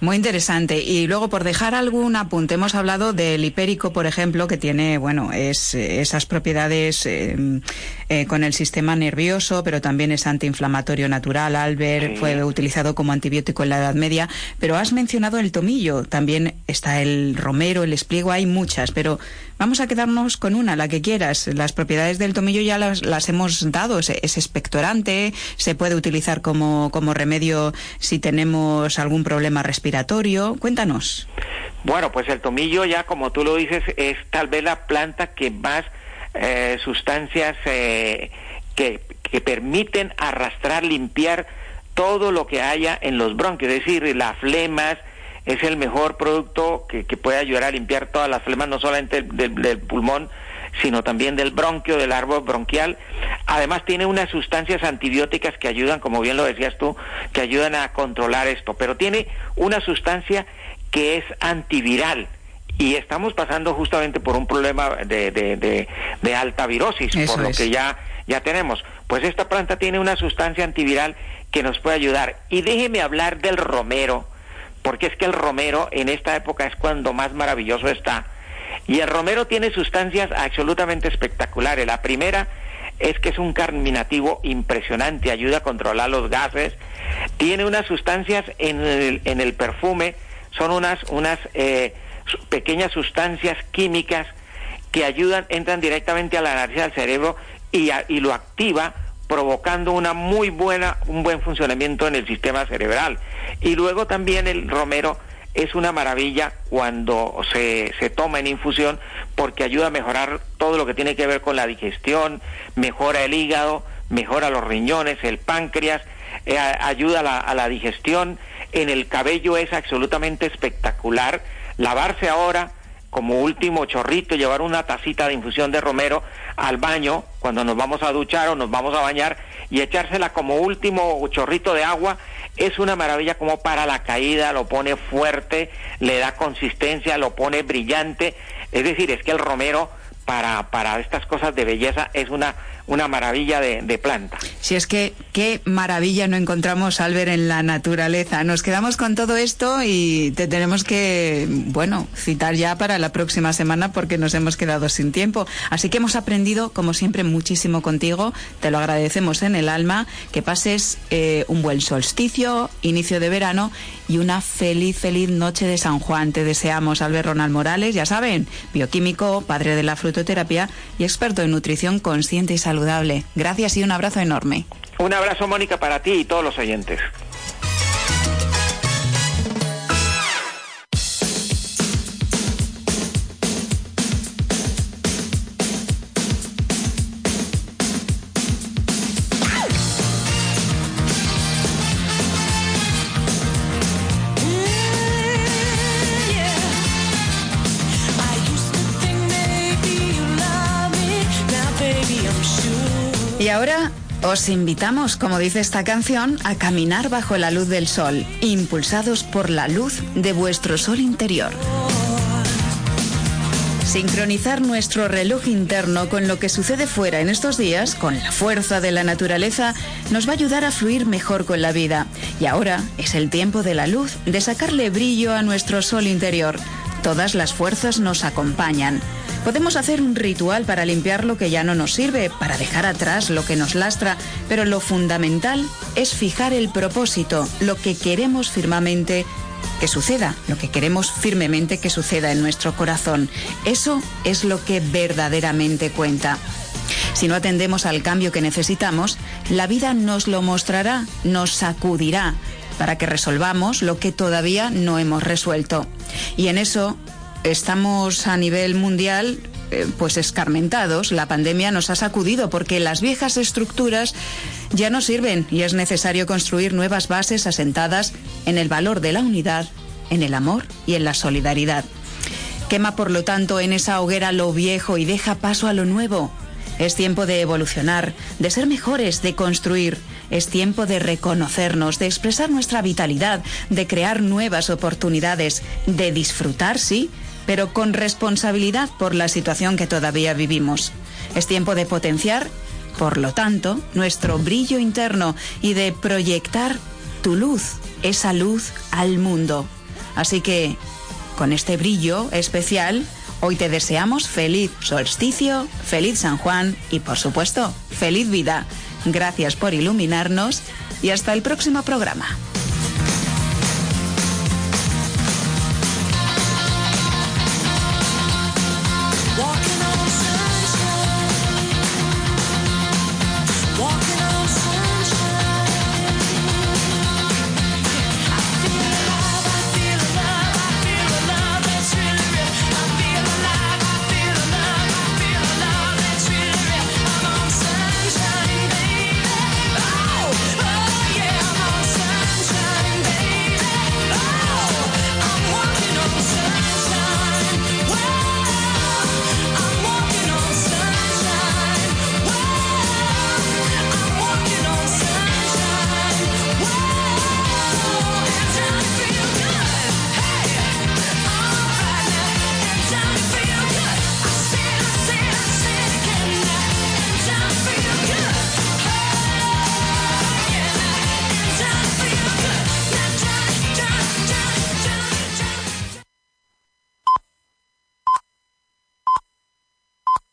muy interesante. Y luego, por dejar algún apunte, hemos hablado del hipérico, por ejemplo, que tiene, bueno, es, esas propiedades eh, eh, con el sistema nervioso, pero también es antiinflamatorio natural. Albert fue utilizado como antibiótico en la Edad Media. Pero has mencionado el tomillo, también está el romero, el espliego, hay muchas, pero Vamos a quedarnos con una, la que quieras. Las propiedades del tomillo ya las, las hemos dado. Es, es, expectorante, se puede utilizar como, como remedio si tenemos algún problema respiratorio. Cuéntanos.
Bueno, pues el tomillo ya, como tú lo dices, es tal vez la planta que más eh, sustancias eh, que, que permiten arrastrar, limpiar todo lo que haya en los bronquios, es decir, las flemas, es el mejor producto que, puede ayudar a limpiar todas las flemas, no solamente del, pulmón, sino también del bronquio, del árbol bronquial. Además tiene unas sustancias antibióticas que ayudan, como bien lo decías tú, que ayudan a controlar esto, pero tiene una sustancia que es antiviral. Y estamos pasando justamente por un problema de, de, alta virosis, por lo que ya, ya tenemos. Pues esta planta tiene una sustancia antiviral que nos puede ayudar. Y déjeme hablar del romero, porque es que el romero en esta época es cuando más maravilloso está. Y el romero tiene sustancias absolutamente espectaculares. La primera es que es un carminativo impresionante, ayuda a controlar los gases. Tiene unas sustancias en el, en el perfume, son unas, unas eh, pequeñas sustancias químicas que ayudan, entran directamente a la nariz del cerebro y, y lo activa provocando una muy buena, un buen funcionamiento en el sistema cerebral. Y luego también el romero es una maravilla cuando se, se toma en infusión porque ayuda a mejorar todo lo que tiene que ver con la digestión, mejora el hígado, mejora los riñones, el páncreas, eh, ayuda a la, a la digestión. En el cabello es absolutamente espectacular. Lavarse ahora como último chorrito, llevar una tacita de infusión de romero al baño cuando nos vamos a duchar o nos vamos a bañar y echársela como último chorrito de agua es una maravilla como para la caída, lo pone fuerte, le da consistencia, lo pone brillante. Es decir, es que el romero para, para estas cosas de belleza es una una maravilla de, planta.
Si es que qué maravilla no encontramos, Albert, en la naturaleza. Nos quedamos con todo esto y te tenemos que, bueno, citar ya para la próxima semana porque nos hemos quedado sin tiempo. Así que hemos aprendido, como siempre, muchísimo contigo. Te lo agradecemos en el alma. Que pases eh, un buen solsticio, inicio de verano y una feliz, feliz noche de San Juan. Te deseamos, Albert Ronald Morales, ya saben, bioquímico, padre de la frutoterapia y experto en nutrición consciente y saludable saludable. Gracias y un abrazo enorme.
Un abrazo, Mónica, para ti y todos los oyentes.
Os invitamos, como dice esta canción, a caminar bajo la luz del sol, impulsados por la luz de vuestro sol interior. Sincronizar nuestro reloj interno con lo que sucede fuera en estos días, con la fuerza de la naturaleza, nos va a ayudar a fluir mejor con la vida. Y ahora es el tiempo de la luz, de sacarle brillo a nuestro sol interior. Todas las fuerzas nos acompañan. Podemos hacer un ritual para limpiar lo que ya no nos sirve, para dejar atrás lo que nos lastra, pero lo fundamental es fijar el propósito, lo que queremos firmemente que suceda, lo que queremos firmemente que suceda en nuestro corazón. Eso es lo que verdaderamente cuenta. Si no atendemos al cambio que necesitamos, la vida nos lo mostrará, nos sacudirá, para que resolvamos lo que todavía no hemos resuelto. Y en eso estamos a nivel mundial eh, pues escarmentados. La pandemia nos ha sacudido porque las viejas estructuras ya no sirven y es necesario construir nuevas bases asentadas en el valor de la unidad, en el amor y en la solidaridad. Quema, por lo tanto, en esa hoguera lo viejo y deja paso a lo nuevo. Es tiempo de evolucionar, de ser mejores, de construir. Es tiempo de reconocernos, de expresar nuestra vitalidad, de crear nuevas oportunidades, de disfrutar, sí, pero con responsabilidad por la situación que todavía vivimos. Es tiempo de potenciar, por lo tanto, nuestro brillo interno y de proyectar tu luz, esa luz al mundo. Así que, con este brillo especial, hoy te deseamos feliz solsticio, feliz San Juan y, por supuesto, feliz vida. Gracias por iluminarnos y hasta el próximo programa.